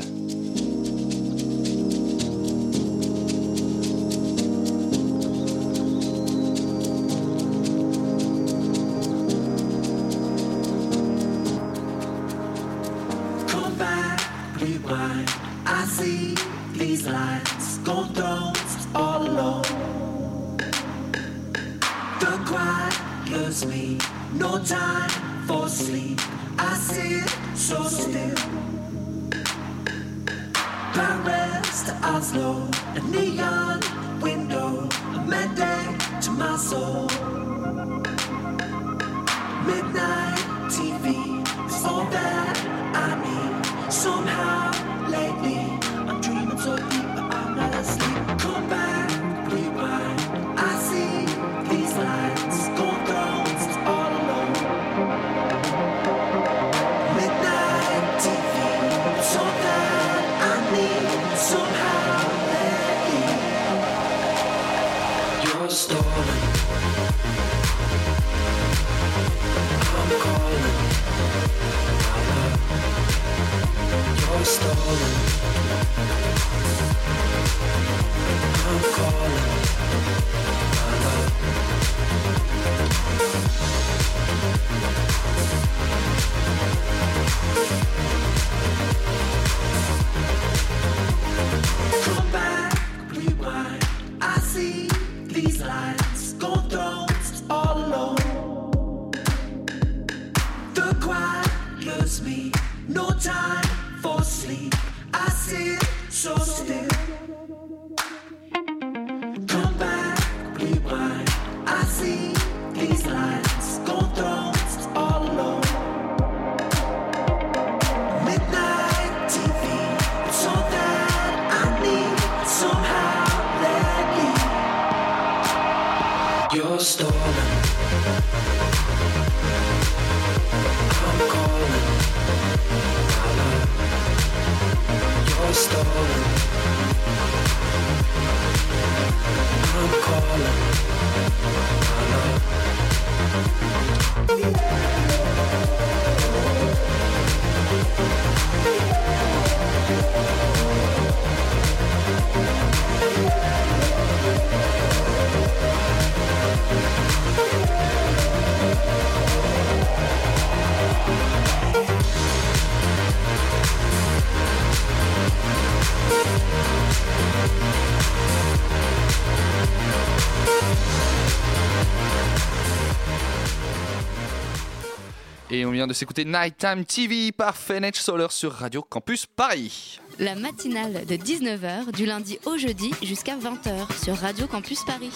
Vient de s'écouter Nighttime TV par Fenech Solar sur Radio Campus Paris. La matinale de 19h du lundi au jeudi jusqu'à 20h sur Radio Campus Paris.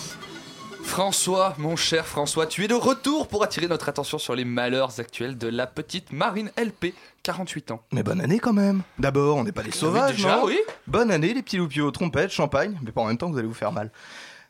François, mon cher François, tu es de retour pour attirer notre attention sur les malheurs actuels de la petite Marine LP, 48 ans. Mais bonne année quand même. D'abord, on n'est pas des sauvages, déjà, non oui. Bonne année les petits loupiaux, trompettes, champagne, mais pas en même temps vous allez vous faire mal.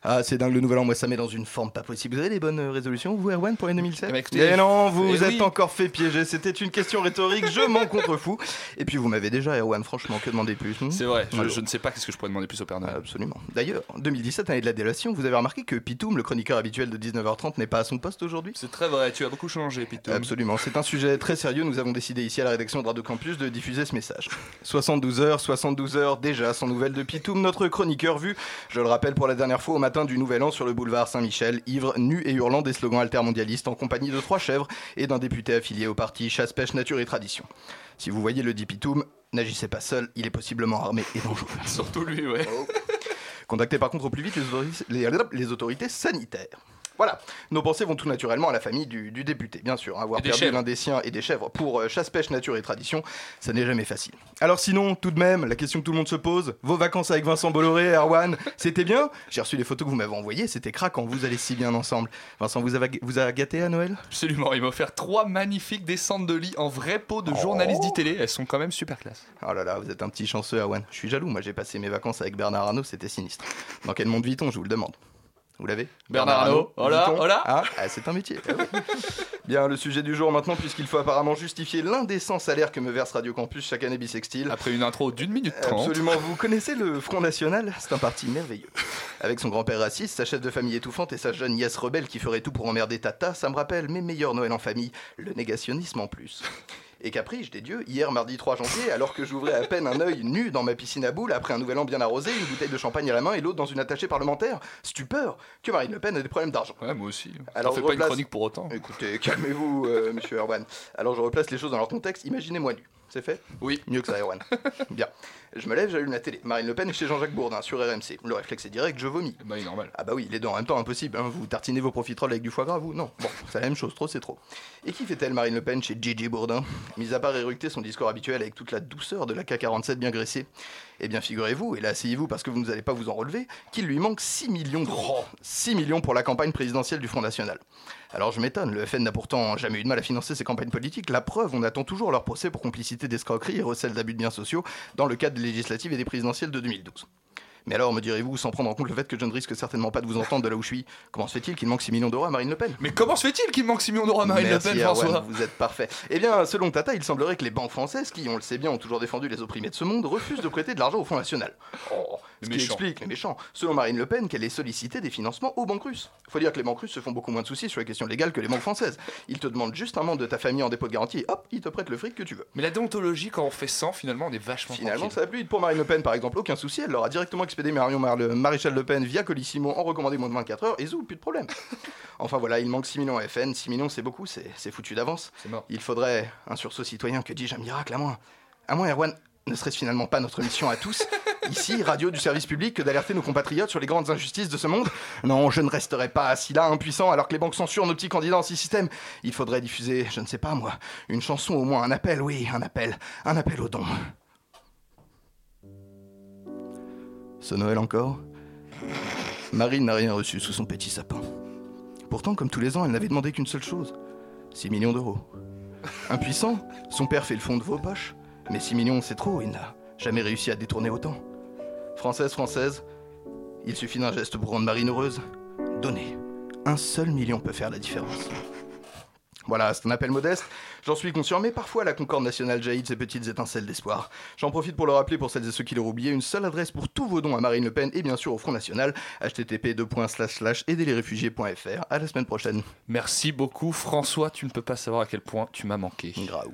Ah, c'est dingue, le nouvel an, moi ça met dans une forme pas possible. Vous avez des bonnes euh, résolutions, vous, Erwan, pour les 2007 Eh ben, écoutez, Eh non, vous eh vous êtes oui. encore fait piéger, c'était une question rhétorique, je m'en contrefous. Et puis vous m'avez déjà, Erwan, franchement, que demander de plus hmm? C'est vrai, je, ne sais pas qu'est-ce que je pourrais demander plus au Père Noël. Absolument. D'ailleurs, 2017, année de la délation, vous avez remarqué que Pitoum, le chroniqueur habituel de 19h30, n'est pas à son poste aujourd'hui? C'est très vrai, tu as beaucoup changé, Pito. Absolument, c'est un sujet très sérieux. Nous avons décidé ici à la rédaction de Radio Campus de diffuser ce message. 72 heures, 72 heures déjà sans nouvelles de Pitoum, notre chroniqueur vu, je le rappelle pour la dernière fois au matin du Nouvel An sur le boulevard Saint-Michel, ivre, nu et hurlant des slogans altermondialistes en compagnie de trois chèvres et d'un député affilié au parti Chasse, Pêche, Nature et Tradition. Si vous voyez le dit Pitoum, n'agissez pas seul, il est possiblement armé et dangereux. Surtout lui, ouais. Contactez par contre au plus vite les autorités sanitaires. Voilà, nos pensées vont tout naturellement à la famille du, du député, bien sûr. hein. Avoir des perdu l'un des siens et des chèvres pour euh, chasse, pêche, nature et tradition, ça n'est jamais facile. Alors sinon, tout de même, la question que tout le monde se pose, vos vacances avec Vincent Bolloré et Erwan, c'était bien? J'ai reçu les photos que vous m'avez envoyées, c'était craquant, vous allez si bien ensemble. Vincent vous a, vous a gâté à Noël? Absolument, il m'a offert trois magnifiques descentes de lit en vrai pot de journaliste d'ITélé. Elles sont quand même super classe. Oh là là, vous êtes un petit chanceux, Erwan. Je suis jaloux, moi j'ai passé mes vacances avec Bernard Arnault, c'était sinistre. Dans quel monde vit-on, je vous le demande Vous l'avez Bernard Arnault, oh là. Ah, ah, c'est un métier. Ah. Bien, le sujet du jour maintenant, puisqu'il faut apparemment justifier l'indécent salaire que me verse Radio Campus chaque année bisextile. Après une intro d'une minute trente. Absolument, vous connaissez le Front National? C'est un parti merveilleux. Avec son grand-père raciste, sa chef de famille étouffante et sa jeune nièce rebelle qui ferait tout pour emmerder Tata, ça me rappelle mes meilleurs Noël en famille, le négationnisme en plus. Et caprice des dieux, hier mardi 3 janvier, alors que j'ouvrais à peine un œil nu dans ma piscine à boules après un nouvel an bien arrosé, une bouteille de champagne à la main et l'autre dans une attachée parlementaire, stupeur que Marine Le Pen a des problèmes d'argent. Ouais, moi aussi. Alors, je fais pas une chronique pour autant. Écoutez, calmez-vous, euh, monsieur Erwan. Alors je replace les choses dans leur contexte. Imaginez-moi nu. C'est fait Oui. Mieux que ça, Erwan. Bien. Je me lève, j'allume la télé. Marine Le Pen est chez Jean-Jacques Bourdin sur RMC. Le réflexe est direct, je vomis. Bah, il est normal. Ah bah oui, les deux en même temps, impossible. hein. Vous tartinez vos profiteroles avec du foie gras, vous Non. Bon, c'est la même chose, trop c'est trop. Et qui fait-elle Marine Le Pen chez Gigi Bourdin Mis à part éructer son discours habituel avec toute la douceur de la K47 bien graissée. Eh bien figurez-vous, et là asseyez-vous parce que vous n'allez pas vous en relever, qu'il lui manque 6 millions d'euros. 6 millions pour la campagne présidentielle du Front National. Alors je m'étonne, le FN n'a pourtant jamais eu de mal à financer ses campagnes politiques. La preuve, on attend toujours leur procès pour complicité d'escroquerie et recel d'abus de biens sociaux dans le cadre des législatives et des présidentielles de 2012. Mais alors, me direz-vous, sans prendre en compte le fait que je ne risque certainement pas de vous entendre de là où je suis, comment se fait-il qu'il manque 6 millions d'euros à Marine Le Pen? Mais comment se fait-il qu'il manque 6 millions d'euros à Marine Merci, Le Pen, François? Vous êtes parfait. Eh bien, selon Tata, il semblerait que les banques françaises, qui, on le sait bien, ont toujours défendu les opprimés de ce monde, refusent de prêter de l'argent au Front National. Oh, ce qui explique, les méchants, selon Marine Le Pen, qu'elle ait sollicité des financements aux banques russes. Faut dire que les banques russes se font beaucoup moins de soucis sur les questions légales que les banques françaises. Ils te demandent juste un membre de ta famille en dépôt de garantie et hop, ils te prêtent le fric que tu veux. Mais la déontologie, quand on fait 100, finalement, on est vachement Finalement, tranquille. ça a plu. Pour Marine Le Pen, par exemple, aucun souci. Elle leur a directement expédié Marion Mar- le Maréchal Le Pen via Colissimo en recommandé moins de 24 heures et zou, plus de problème. enfin voilà, il manque 6 millions à FN. 6 millions, c'est beaucoup, c'est foutu d'avance. C'est mort. Il faudrait un sursaut citoyen, que dis-je, un miracle, à moins. À moins, Erwan, ne serait-ce finalement pas notre mission à tous, ici, radio du service public, que d'alerter nos compatriotes sur les grandes injustices de ce monde Non, je ne resterai pas assis là, impuissant, alors que les banques censurent nos petits candidats anti-système. Il faudrait diffuser, je ne sais pas moi, une chanson, au moins un appel, oui, un appel, un appel au don. Ce Noël encore Marine n'a rien reçu sous son petit sapin. Pourtant, comme tous les ans, elle n'avait demandé qu'une seule chose 6 millions d'euros. Impuissant, son père fait le fond de vos poches, mais 6 millions c'est trop, il n'a jamais réussi à détourner autant. Française, française, il suffit d'un geste pour rendre Marine heureuse. Donnez. Un seul million peut faire la différence. Voilà, c'est un appel modeste, j'en suis conscient, mais parfois la Concorde nationale jaillit de ces petites étincelles d'espoir. J'en profite pour le rappeler pour celles et ceux qui l'auraient oublié, une seule adresse pour tous vos dons à Marine Le Pen et bien sûr au Front National, http aiderlesréfugiés.fr. À la semaine prochaine. Merci beaucoup, François. Tu ne peux pas savoir à quel point tu m'as manqué. Graou.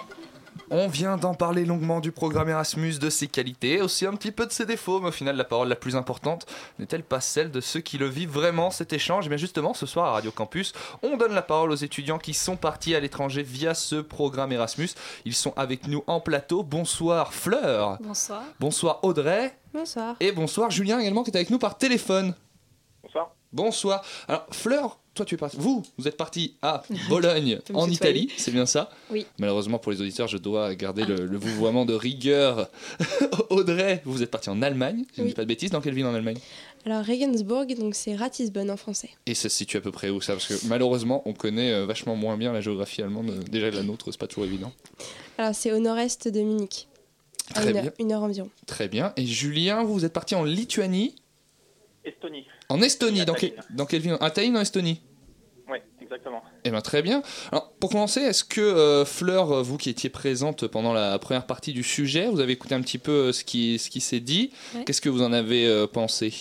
On vient d'en parler longuement du programme Erasmus, de ses qualités, aussi un petit peu de ses défauts, mais au final la parole la plus importante n'est-elle pas celle de ceux qui le vivent vraiment cet échange? Et bien justement, ce soir à Radio Campus, on donne la parole aux étudiants qui sont partis à l'étranger via ce programme Erasmus. Ils sont avec nous en plateau. Bonsoir Fleur. Bonsoir. Bonsoir Audrey. Bonsoir. Et bonsoir Julien également qui est avec nous par téléphone. Bonsoir. Bonsoir. Alors Fleur, toi tu es parti. Vous, vous êtes parti à Bologne, en. Italie, c'est bien ça? Oui. Malheureusement pour les auditeurs, je dois garder le, le vouvoiement de rigueur. Audrey, vous êtes parti en Allemagne, si je ne dis pas de bêtises. Dans quelle ville en Allemagne? Alors Regensburg, donc c'est Ratisbonne en français. Et ça se situe à peu près où ça? Parce que malheureusement, on connaît euh, vachement moins bien la géographie allemande. Déjà la nôtre, c'est pas toujours évident. Alors c'est au nord-est de Munich. À Très une, heure, bien. une heure environ. Très bien. Et Julien, vous, vous êtes parti en Lituanie Estonie. En Estonie, dans, quel- dans quelle ville? À Tallinn en Estonie? Oui, exactement. Eh bien très bien. Alors pour commencer, est-ce que euh, Fleur, euh, vous qui étiez présente pendant la première partie du sujet, vous avez écouté un petit peu euh, ce qui, ce qui s'est dit Ouais. Qu'est-ce que vous en avez euh, pensé?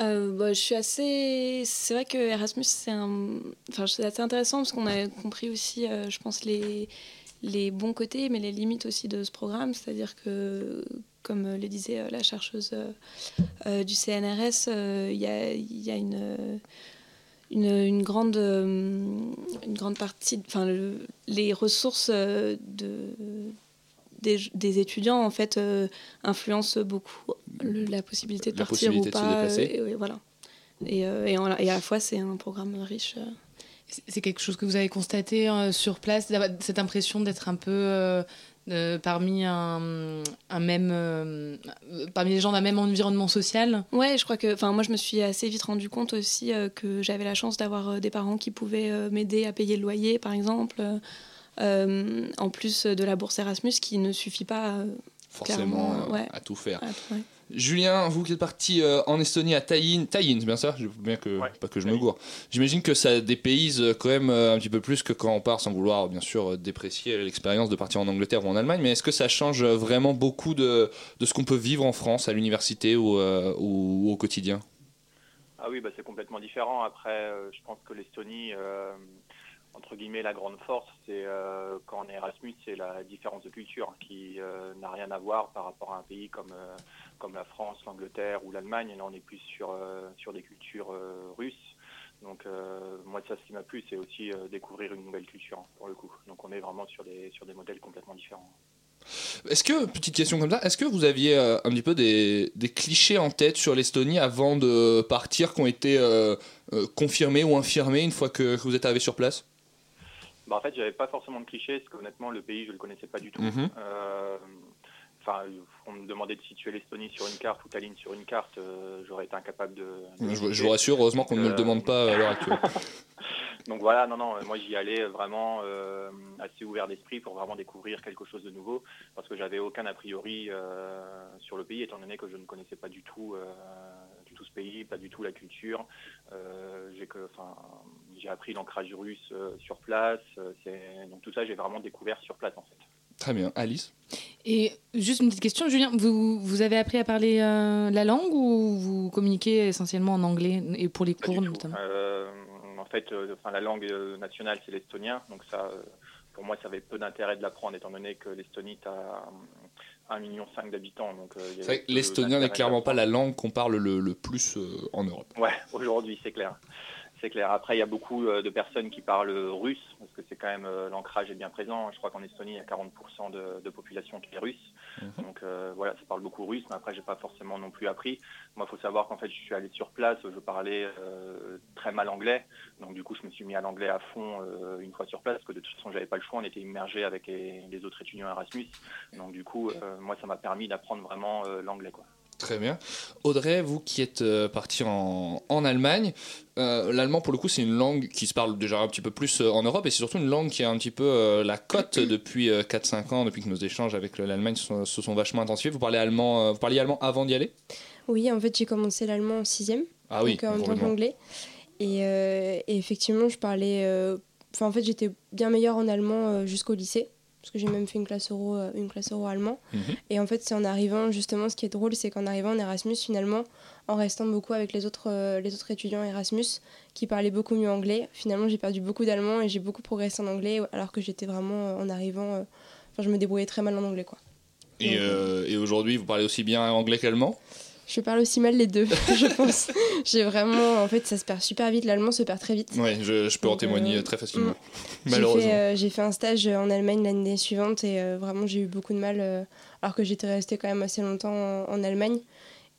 Euh, bah, je suis assez. C'est vrai que Erasmus, c'est un. Enfin, c'est assez intéressant parce qu'on a compris aussi, euh, je pense, les, les bons côtés, mais les limites aussi de ce programme. C'est-à-dire que, comme le disait euh, la chercheuse euh, euh, du CNRS, euh, il y, a, il y a une. euh, Une, une grande, euh, une grande partie, enfin, le- les ressources euh, de, des, des étudiants en fait euh, influencent beaucoup le- la possibilité de La partir possibilité ou de se pas. déplacer. et- et voilà. Et, euh, et, en- et à la fois, c'est un programme riche. euh. C'est- quelque chose que vous avez constaté euh, sur place, cette impression d'être un peu euh, parmi un, un même, euh, parmi les gens d'un même environnement social. Ouais, je crois que, enfin, moi, je me suis assez vite rendu compte aussi euh, que j'avais la chance d'avoir euh, des parents qui pouvaient euh, m'aider à payer le loyer, par exemple, en plus de la bourse Erasmus, qui ne suffit pas euh, Forcément euh, ouais. à tout faire. à tout, ouais. Julien, vous qui êtes parti euh, en Estonie à Tallinn, Tallinn, c'est bien ça? Je veux bien que pas que je me gourre. J'imagine que ça dépayse euh, quand même euh, un petit peu plus que quand on part, sans vouloir bien sûr déprécier l'expérience de partir en Angleterre ou en Allemagne. Mais est-ce que ça change vraiment beaucoup de, de ce qu'on peut vivre en France à l'université ou, ou au quotidien? Ah oui, bah, c'est complètement différent. Après, je pense que l'Estonie, entre guillemets, la grande force, c'est euh, quand on est Erasmus, c'est la différence de culture qui euh, n'a rien à voir par rapport à un pays comme, euh, comme la France, l'Angleterre ou l'Allemagne. Là, on est plus sur, sur des cultures russes. Donc, moi, ça, ce qui m'a plu, c'est aussi découvrir une nouvelle culture, hein, pour le coup. Donc, on est vraiment sur des, sur des modèles complètement différents. Est-ce que, petite question comme ça, est-ce que vous aviez un petit peu des, des clichés en tête sur l'Estonie avant de partir qui ont été confirmés ou infirmés une fois que vous êtes arrivé sur place? Bah, en fait, j'avais pas forcément de clichés, parce qu'honnêtement, le pays, je le connaissais pas du tout. Mhm. Euh, Enfin, on me demandait de situer l'Estonie sur une carte ou Tallinn sur une carte, euh, j'aurais été incapable de. de je, vous- je situer. vous rassure, heureusement qu'on ne me le Euh, demande pas à l'heure actuelle. Donc voilà, non, non, moi j'y allais vraiment euh, assez ouvert d'esprit pour vraiment découvrir quelque chose de nouveau, parce que j'avais aucun a priori euh, sur le pays, étant donné que je ne connaissais pas du tout, euh, du tout ce pays, pas du tout la culture. J'ai que, enfin, j'ai appris l'ancrage russe euh, sur place. euh, donc tout ça, j'ai vraiment découvert sur place en fait. Très bien. Alice? Et juste une petite question, Julien, vous, vous avez appris à parler euh, la langue ou vous communiquez essentiellement en anglais et pour les cours notamment Euh, en fait, euh, enfin, la langue nationale, c'est l'estonien. Donc ça, pour moi, ça avait peu d'intérêt de l'apprendre, étant donné que l'Estonie a 1,5 million d'habitants. Donc, euh, l'estonien n'est clairement pas la langue qu'on parle le, le plus euh, en Europe. Ouais, aujourd'hui, c'est clair. C'est clair. Après, il y a beaucoup euh, de personnes qui parlent russe, parce que c'est quand même euh, l'ancrage est bien présent. Je crois qu'en Estonie, il y a 40% de, de population qui est russe. Donc euh, voilà, ça parle beaucoup russe, mais après, j'ai pas forcément non plus appris. Moi, il faut savoir qu'en fait, je suis allé sur place, je parlais euh, très mal anglais. Donc du coup, je me suis mis à l'anglais à fond euh, une fois sur place, parce que de toute façon, j'avais pas le choix. On était immergé avec les, les autres étudiants Erasmus. Donc du coup, moi, ça m'a permis d'apprendre vraiment l'anglais, quoi. Très bien. Audrey, vous qui êtes euh, parti en, en Allemagne, euh, l'allemand pour le coup c'est une langue qui se parle déjà un petit peu plus euh, en Europe et c'est surtout une langue qui a un petit peu la cote depuis euh, 4-5 ans, depuis que nos échanges avec l'Allemagne se sont, se sont vachement intensifiés. Vous, parlez allemand, vous parliez allemand avant d'y aller? Oui, en fait, j'ai commencé l'allemand en sixième. Ah oui, donc en que vraiment. l'anglais. Et, et effectivement, je parlais. Enfin, en fait, j'étais bien meilleure en allemand jusqu'au lycée. Parce que j'ai même fait une classe euro, euh, une classe euro allemand. Mhm. Et en fait, c'est en arrivant, justement, ce qui est drôle, c'est qu'en arrivant en Erasmus, finalement, en restant beaucoup avec les autres, euh, les autres étudiants Erasmus qui parlaient beaucoup mieux anglais, finalement, j'ai perdu beaucoup d'allemand et j'ai beaucoup progressé en anglais, alors que j'étais vraiment, euh, en arrivant, euh, enfin, je me débrouillais très mal en anglais, quoi. Et, et aujourd'hui, vous parlez aussi bien anglais qu'allemand? Je parle aussi mal les deux, je pense. J'ai vraiment, en fait, ça se perd super vite. L'allemand se perd très vite. Oui, je, je peux en témoigner euh, très facilement. J'ai Malheureusement. fait, euh, j'ai fait un stage en Allemagne l'année suivante et euh, vraiment j'ai eu beaucoup de mal, euh, alors que j'étais restée quand même assez longtemps en, en Allemagne.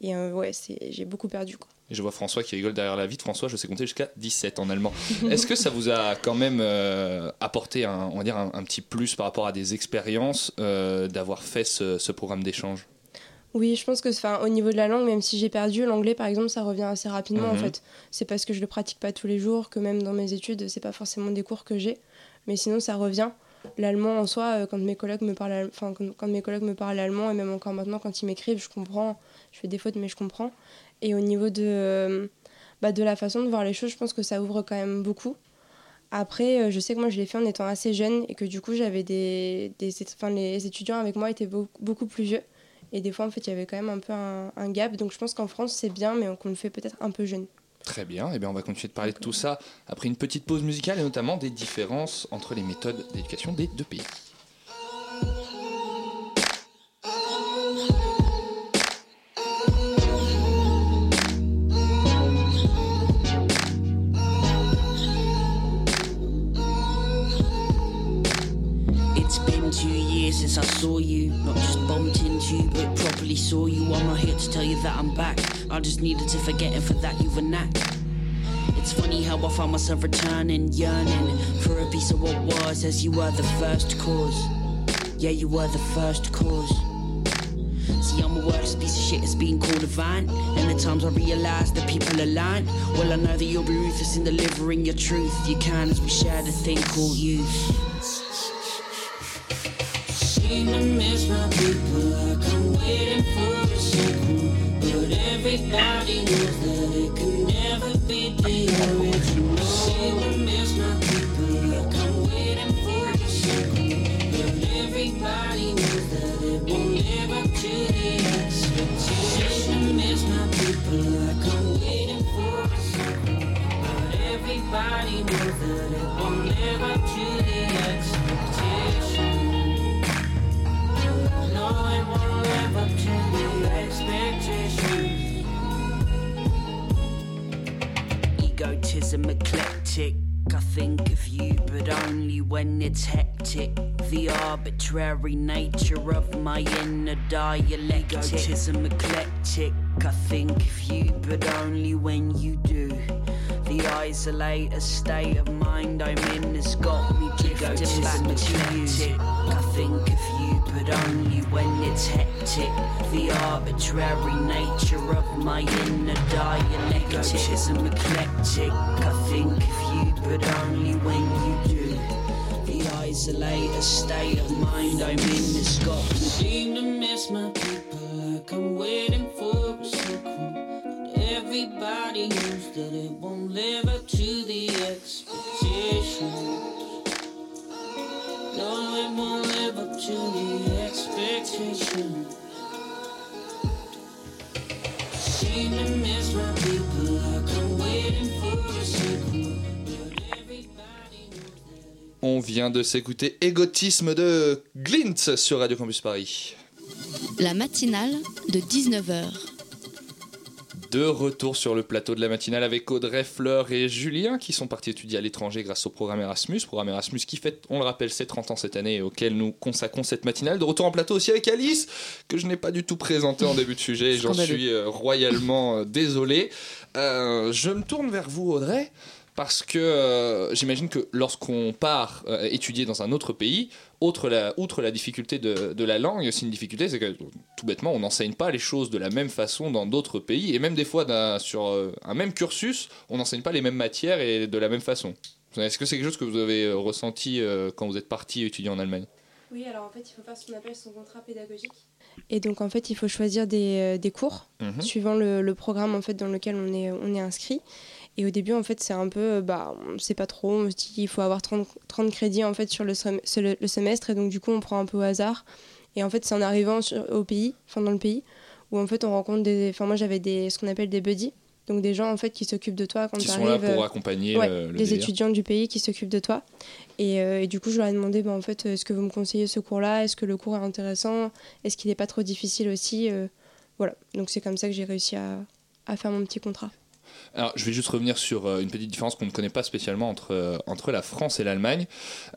Et euh, ouais, j'ai beaucoup perdu. Quoi. Et je vois François qui rigole derrière la vitre. François, je sais compter jusqu'à 17 en allemand. Est-ce que ça vous a quand même euh, apporté un, on va dire un, un petit plus par rapport à des expériences euh, d'avoir fait ce, ce programme d'échange? Oui, je pense que enfin, au niveau de la langue, même si j'ai perdu, l'anglais par exemple, ça revient assez rapidement en Mhm. fait. C'est parce que je le pratique pas tous les jours, que même dans mes études, c'est pas forcément des cours que j'ai. Mais sinon, ça revient. L'allemand en soi, euh, quand mes collègues me parlent, enfin quand, quand mes collègues me parlent allemand et même encore maintenant quand ils m'écrivent, je comprends. Je fais des fautes, mais je comprends. Et au niveau de, euh, bah, de la façon de voir les choses, je pense que ça ouvre quand même beaucoup. Après, euh, je sais que moi je l'ai fait en étant assez jeune et que du coup j'avais des, des enfin, les étudiants avec moi étaient beaucoup, beaucoup plus vieux et des fois en fait il y avait quand même un peu un, un gap. Donc je pense qu'en France c'est bien, mais qu'on le fait peut-être un peu jeune. Très bien, et bien on va continuer de parler de tout ça après une petite pause musicale et notamment des différences entre les méthodes d'éducation des deux pays. It's been two years since I saw you. Not saw you. I'm not here to tell you that I'm back. I just needed to forget, and for that you've a knack. It's funny how I find myself returning, yearning for a piece of what was, as you were the first cause. Yeah, you were the first cause. See, I'm a worthless piece of shit that's being called a vine. And the times I realize that people are lying. Well, I know that you'll be ruthless in delivering your truth. You can as we share the thing called youth. To miss my people like I'm waiting for. But everybody knows that it can never be the original. My people like I'm waiting for. But everybody knows that it live up to the my people like I'm waiting for. But everybody knows that it to the. Egotism eclectic. I think of you, but only when it's hectic. The arbitrary nature of my inner dialectic. Egotism eclectic. I think of you, but only when you do. The isolated state of mind I'm in has got me drifting back to you. I think of you, but only when it's hectic. The arbitrary nature of my inner dialectic. Egotism eclectic. I think of you, but only when you do. The isolated state of mind I'm in has got me. Seem to miss my people like I'm waiting for a sequel. But everybody knows that it won't live up to the expectations. On vient de s'écouter Égotisme de Glint sur Radio Campus Paris. La matinale de 19h. De retour sur le plateau de la matinale avec Audrey, Fleur et Julien qui sont partis étudier à l'étranger grâce au programme Erasmus. Programme Erasmus qui fête, on le rappelle, ses 30 ans cette année et auquel nous consacrons cette matinale. De retour en plateau aussi avec Alice, que je n'ai pas du tout présenté en début de sujet et j'en suis euh, royalement euh, désolé. Euh, je me tourne vers vous, Audrey. Parce que j'imagine que lorsqu'on part étudier dans un autre pays, outre la, difficulté de, la langue, aussi une difficulté, c'est que tout bêtement, on n'enseigne pas les choses de la même façon dans d'autres pays, et même des fois sur euh, un même cursus, on n'enseigne pas les mêmes matières et de la même façon. Est-ce que c'est quelque chose que vous avez euh, ressenti euh, quand vous êtes parti étudier en Allemagne? Oui, alors en fait, il faut faire ce qu'on appelle son contrat pédagogique. Et donc en fait, il faut choisir des, euh, des cours Mhm. suivant le, le programme en fait dans lequel on est, on est inscrit. Et au début, en fait, c'est un peu, euh, bah, on sait pas trop. On se dit qu'il faut avoir 30, 30 crédits en fait sur le, sem- sur le, le semestre, et donc du coup, on prend un peu au hasard. Et en fait, c'est en arrivant sur- au pays, enfin dans le pays, où en fait, on rencontre des. Enfin, moi, j'avais des, ce qu'on appelle des buddies. Donc des gens en fait qui s'occupent de toi quand Qui tu sont là arrives. pour euh, accompagner ouais, le- le les délire. étudiants du pays qui s'occupent de toi. Et, euh, et du coup, je leur ai demandé, bah, en fait, est-ce que vous me conseillez ce cours-là? Est-ce que le cours est intéressant? Est-ce qu'il n'est pas trop difficile aussi? Euh, Voilà. Donc c'est comme ça que j'ai réussi à, à faire mon petit contrat. Alors, je vais juste revenir sur euh, une petite différence qu'on ne connaît pas spécialement entre, euh, entre la France et l'Allemagne.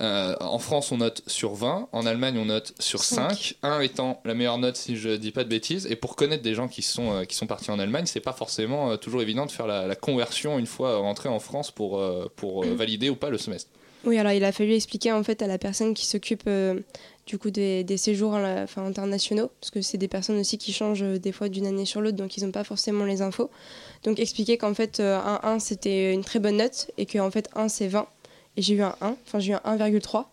Euh, en France, on note sur 20. En Allemagne, on note sur 5. 1 étant la meilleure note, si je dis pas de bêtises. Et pour connaître des gens qui sont, qui sont partis en Allemagne, c'est pas forcément toujours évident de faire la, la conversion une fois rentré en France pour, pour euh, valider ou pas le semestre. Oui, alors il a fallu expliquer en fait à la personne qui s'occupe euh, du coup des, des séjours enfin, internationaux, parce que c'est des personnes aussi qui changent euh, des fois d'une année sur l'autre, donc ils n'ont pas forcément les infos. Donc expliquer qu'en fait euh, un 1 c'était une très bonne note et qu'en fait 1 c'est 20 et j'ai eu un 1, enfin j'ai eu un 1,3.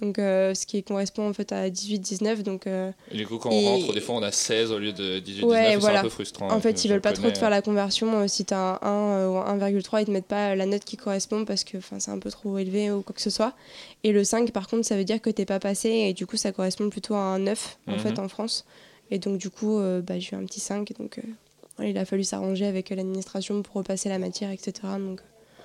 Donc euh, ce qui correspond en fait à 18-19 donc euh, Et du coup, quand on rentre, des fois, on a 16 au lieu de 18, Ouais, 19. et voilà. C'est un peu frustrant. En fait, Je- ils veulent pas trop connais, te faire la conversion. euh, si tu as un 1 euh, ou un 1,3, ils te mettent pas la note qui correspond parce que c'est un peu trop élevé ou quoi que ce soit. Et le 5, par contre, ça veut dire que t'es pas passé et du coup, ça correspond plutôt à un 9 en Mhm. fait en France. Et donc, du coup, euh, bah, j'ai eu un petit 5. Donc, il a fallu s'arranger avec euh, l'administration pour repasser la matière, etc. Donc,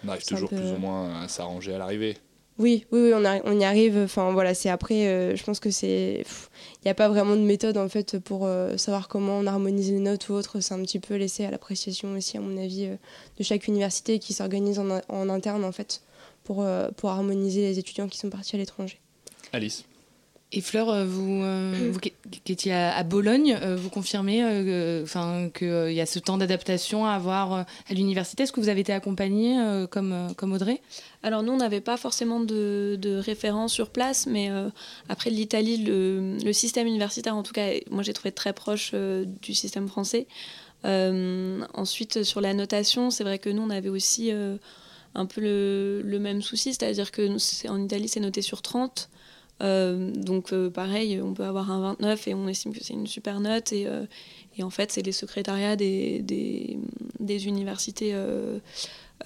On arrive toujours peu- plus ou moins à s'arranger à l'arrivée. oui, oui, oui, on, y arrive. Enfin, voilà, c'est après, euh, je pense que c'est. Il n'y a pas vraiment de méthode, en fait, pour euh, savoir comment on harmonise les notes ou autre. C'est un petit peu laissé à l'appréciation aussi, à mon avis, euh, de chaque université qui s'organise en, en interne, en fait, pour, euh, pour harmoniser les étudiants qui sont partis à l'étranger. Alice. Et Fleur, euh, vous, euh, vous qui étiez à, à Bologne, euh, vous confirmez euh, qu'il y a ce temps d'adaptation à avoir à l'université. Est-ce que vous avez été accompagnée comme, comme Audrey? Alors nous, on n'avait pas forcément de, de référents sur place, mais après l'Italie, le, le système universitaire, en tout cas, moi j'ai trouvé très proche du système français. Ensuite, sur la notation, c'est vrai que nous, on avait aussi un peu le, le même souci, c'est-à-dire que en Italie, c'est noté sur 30. Euh, donc euh, pareil, on peut avoir un 29 et on estime que c'est une super note. Et, euh, et en fait, c'est les secrétariats des, des, des universités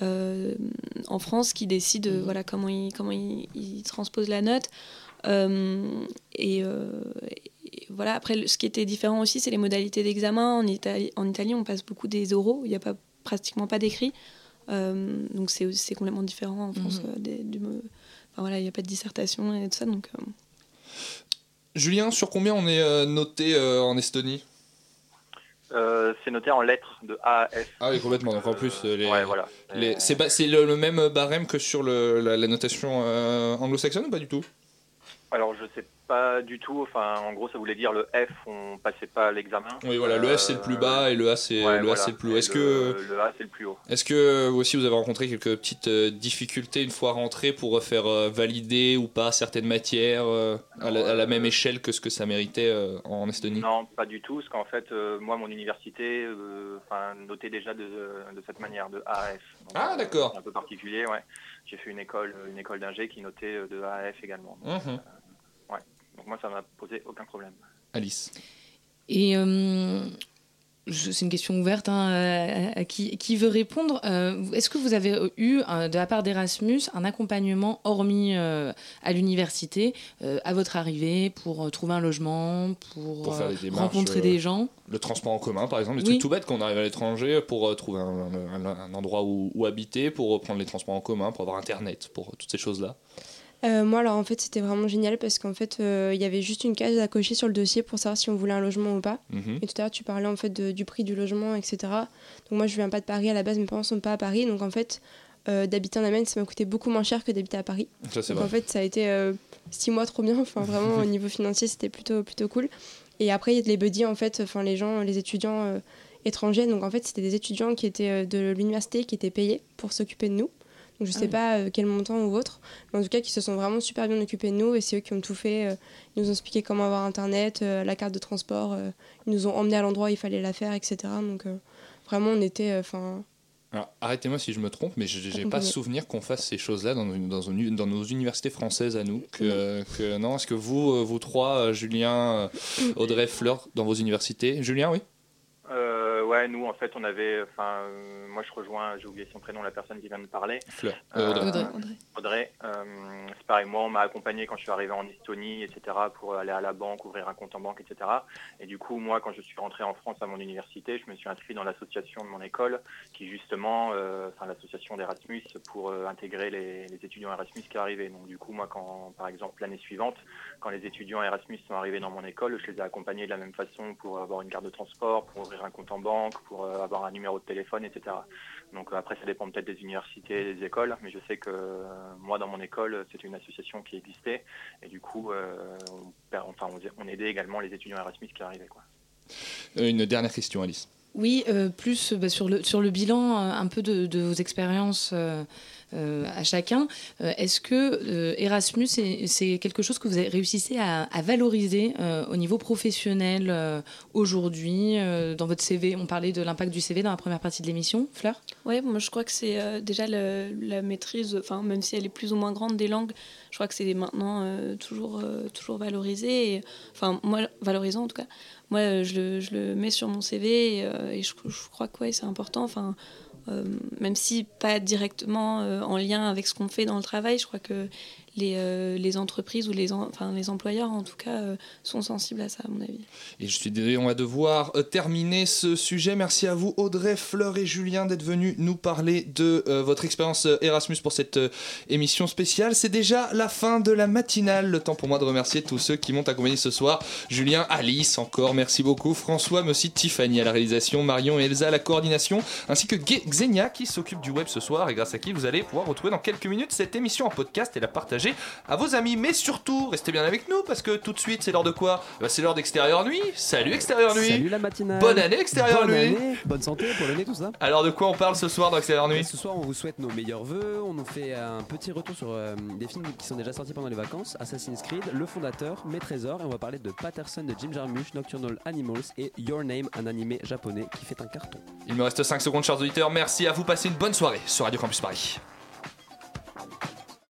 en France qui décident euh, voilà, comment, ils, comment ils, ils transposent la note. Et, et voilà, après, ce qui était différent aussi, c'est les modalités d'examen. En Italie, en Italie, on passe beaucoup des oraux, il n'y a pas, pratiquement pas d'écrit. Donc c'est complètement différent en France. Mhm. euh, des- du, enfin, voilà, il n'y a pas de dissertation et tout ça. Donc, euh, Julien, sur combien on est euh, noté euh, en Estonie? Euh, c'est noté en lettres de A à F. Ah oui, complètement. Donc en plus, euh, les, ouais, voilà. les- c'est ba- c'est le, le même barème que sur le- la, la notation euh, anglo-saxonne ou pas du tout? Alors je sais pas du tout. Enfin, en gros, ça voulait dire le F, on passait pas l'examen. Oui, voilà, le F c'est le plus bas et le A c'est ouais, le, A, voilà. c'est le plus haut. Est-ce que le A c'est le plus haut Est-ce que vous aussi vous avez rencontré quelques petites euh, difficultés une fois rentré pour faire euh, valider ou pas certaines matières euh, à, la, à la même échelle que ce que ça méritait euh, en Estonie? Non, pas du tout, parce qu'en fait, euh, moi, mon université, euh, notait déjà de, de cette manière, de A à F. Donc, Ah, euh, d'accord. C'est un peu particulier, ouais. J'ai fait une école, une école d'ingé qui notait euh, de A à F également. Donc, euh, ouais. Donc moi, ça m'a posé aucun problème. Alice. Et euh, c'est une question ouverte hein, à, à qui, qui veut répondre. Euh, Est-ce que vous avez eu, euh, de la part d'Erasmus, un accompagnement hormis euh, à l'université euh, à votre arrivée pour trouver un logement, pour, Pour faire des démarches, rencontrer euh, des gens? Le transport en commun, par exemple, les Oui. trucs tout bêtes quand on arrive à l'étranger pour euh, trouver un, un- un endroit où, où habiter, pour prendre les transports en commun, pour avoir internet, pour toutes ces choses-là. Euh, moi, alors en fait, c'était vraiment génial parce qu'en fait, euh, il y avait juste une case à cocher sur le dossier pour savoir si on voulait un logement ou pas. Mhm. Et tout à l'heure, tu parlais en fait de- du prix du logement, etc. Donc moi, je viens pas de Paris à la base, mes parents sont pas à Paris, donc en fait, euh, d'habiter en Allemagne, ça m'a coûté beaucoup moins cher que d'habiter à Paris. Ça, donc vrai. en fait, ça a été six mois trop bien. Enfin, vraiment au niveau financier, c'était plutôt plutôt cool. Et après, il y a les buddies en fait, enfin les gens, les étudiants étrangers. Donc en fait, c'était des étudiants qui étaient de l'université qui étaient payés pour s'occuper de nous. Donc je Ah sais oui. pas euh, quel montant ou autre, mais en tout cas qui se sont vraiment super bien occupés de nous et c'est eux qui ont tout fait. euh, ils nous ont expliqué comment avoir internet, euh, la carte de transport, euh, ils nous ont emmenés à l'endroit où il fallait la faire, etc. Donc euh, vraiment on était, enfin Alors, arrêtez-moi si je me trompe, mais je j'ai pas Accompagné. souvenir qu'on fasse ces choses-là dans, nos universités françaises à nous. Que, que- non, est-ce que vous, vous trois, Julien, Audrey, Fleur, dans vos universités? Julien, oui? Euh, ouais, nous, en fait, on avait. Enfin, euh, moi, je rejoins, j'ai oublié son prénom, la personne qui vient de parler. Fleur. Euh, Euh, Audrey. Audrey. Audrey. euh, c'est pareil, moi, on m'a accompagné quand je suis arrivé en Estonie, etc., pour aller à la banque, ouvrir un compte en banque, etc. Et du coup, moi, quand je suis rentré en France à mon université, je me suis inscrit dans l'association de mon école, qui justement, euh, enfin, l'association d'Erasmus pour euh, intégrer les, les étudiants Erasmus qui arrivaient. Donc, du coup, moi, quand, par exemple, l'année suivante, quand les étudiants Erasmus sont arrivés dans mon école, je les ai accompagnés de la même façon pour avoir une carte de transport, pour ouvrir un compte en banque, pour euh, avoir un numéro de téléphone, etc. Donc euh, après, ça dépend peut-être des universités, des écoles, mais je sais que euh, moi, dans mon école, c'était une association qui existait, et du coup, euh, on, enfin, on, aidait également les étudiants Erasmus qui arrivaient. Quoi. Une dernière question, Alice. Oui, euh, plus bah, sur, le, sur le bilan euh, un peu de, de vos expériences euh, à chacun. Euh, Est-ce que euh, Erasmus, c'est quelque chose que vous avez réussi à, valoriser euh, au niveau professionnel euh, aujourd'hui euh, Dans votre CV, on parlait de l'impact du CV dans la première partie de l'émission. Fleur? Ouais, moi je crois que c'est euh, déjà la maîtrise, enfin même si elle est plus ou moins grande des langues, je crois que c'est maintenant euh, toujours, euh, toujours valorisé. Enfin, moi, valorisant en tout cas. Moi, euh, je le, je le mets sur mon CV et, euh, je, je crois que ouais, c'est important. Enfin, euh, même si pas directement euh, en lien avec ce qu'on fait dans le travail, je crois que les, euh, les entreprises ou les, en- enfin, les employeurs en tout cas euh, sont sensibles à ça, à mon avis. Et je suis désolé, on va devoir euh, terminer ce sujet. Merci à vous, Audrey, Fleur et Julien, d'être venus nous parler de votre expérience Erasmus pour cette émission spéciale. C'est déjà la fin de la matinale. Le temps pour moi de remercier tous ceux qui m'ont accompagné ce soir. Julien, Alice, encore, merci beaucoup. François, mais aussi Tiffany à la réalisation, Marion et Elsa à la coordination, ainsi que Xenia qui s'occupe du web ce soir et grâce à qui vous allez pouvoir retrouver dans quelques minutes cette émission en podcast et la partager à vos amis. Mais surtout, restez bien avec nous parce que tout de suite, c'est l'heure de quoi? Bah, C'est l'heure d'extérieur nuit. Salut extérieur nuit. Salut la matinale. Bonne année extérieur Bonne nuit. année, bonne santé pour l'année tout ça. Alors de quoi on parle ce soir dans extérieur nuit? Ce soir, on vous souhaite nos meilleurs vœux. On nous fait un petit retour sur euh, des films qui sont déjà sortis pendant les vacances Assassin's Creed, Le Fondateur, Mes Trésors. Et on va parler de Patterson de Jim Jarmusch, Nocturnal Animals et Your Name, un animé japonais qui fait un carton. Il me reste 5 secondes, chers auditeurs. Merci à vous. Passez une bonne soirée sur Radio Campus Paris.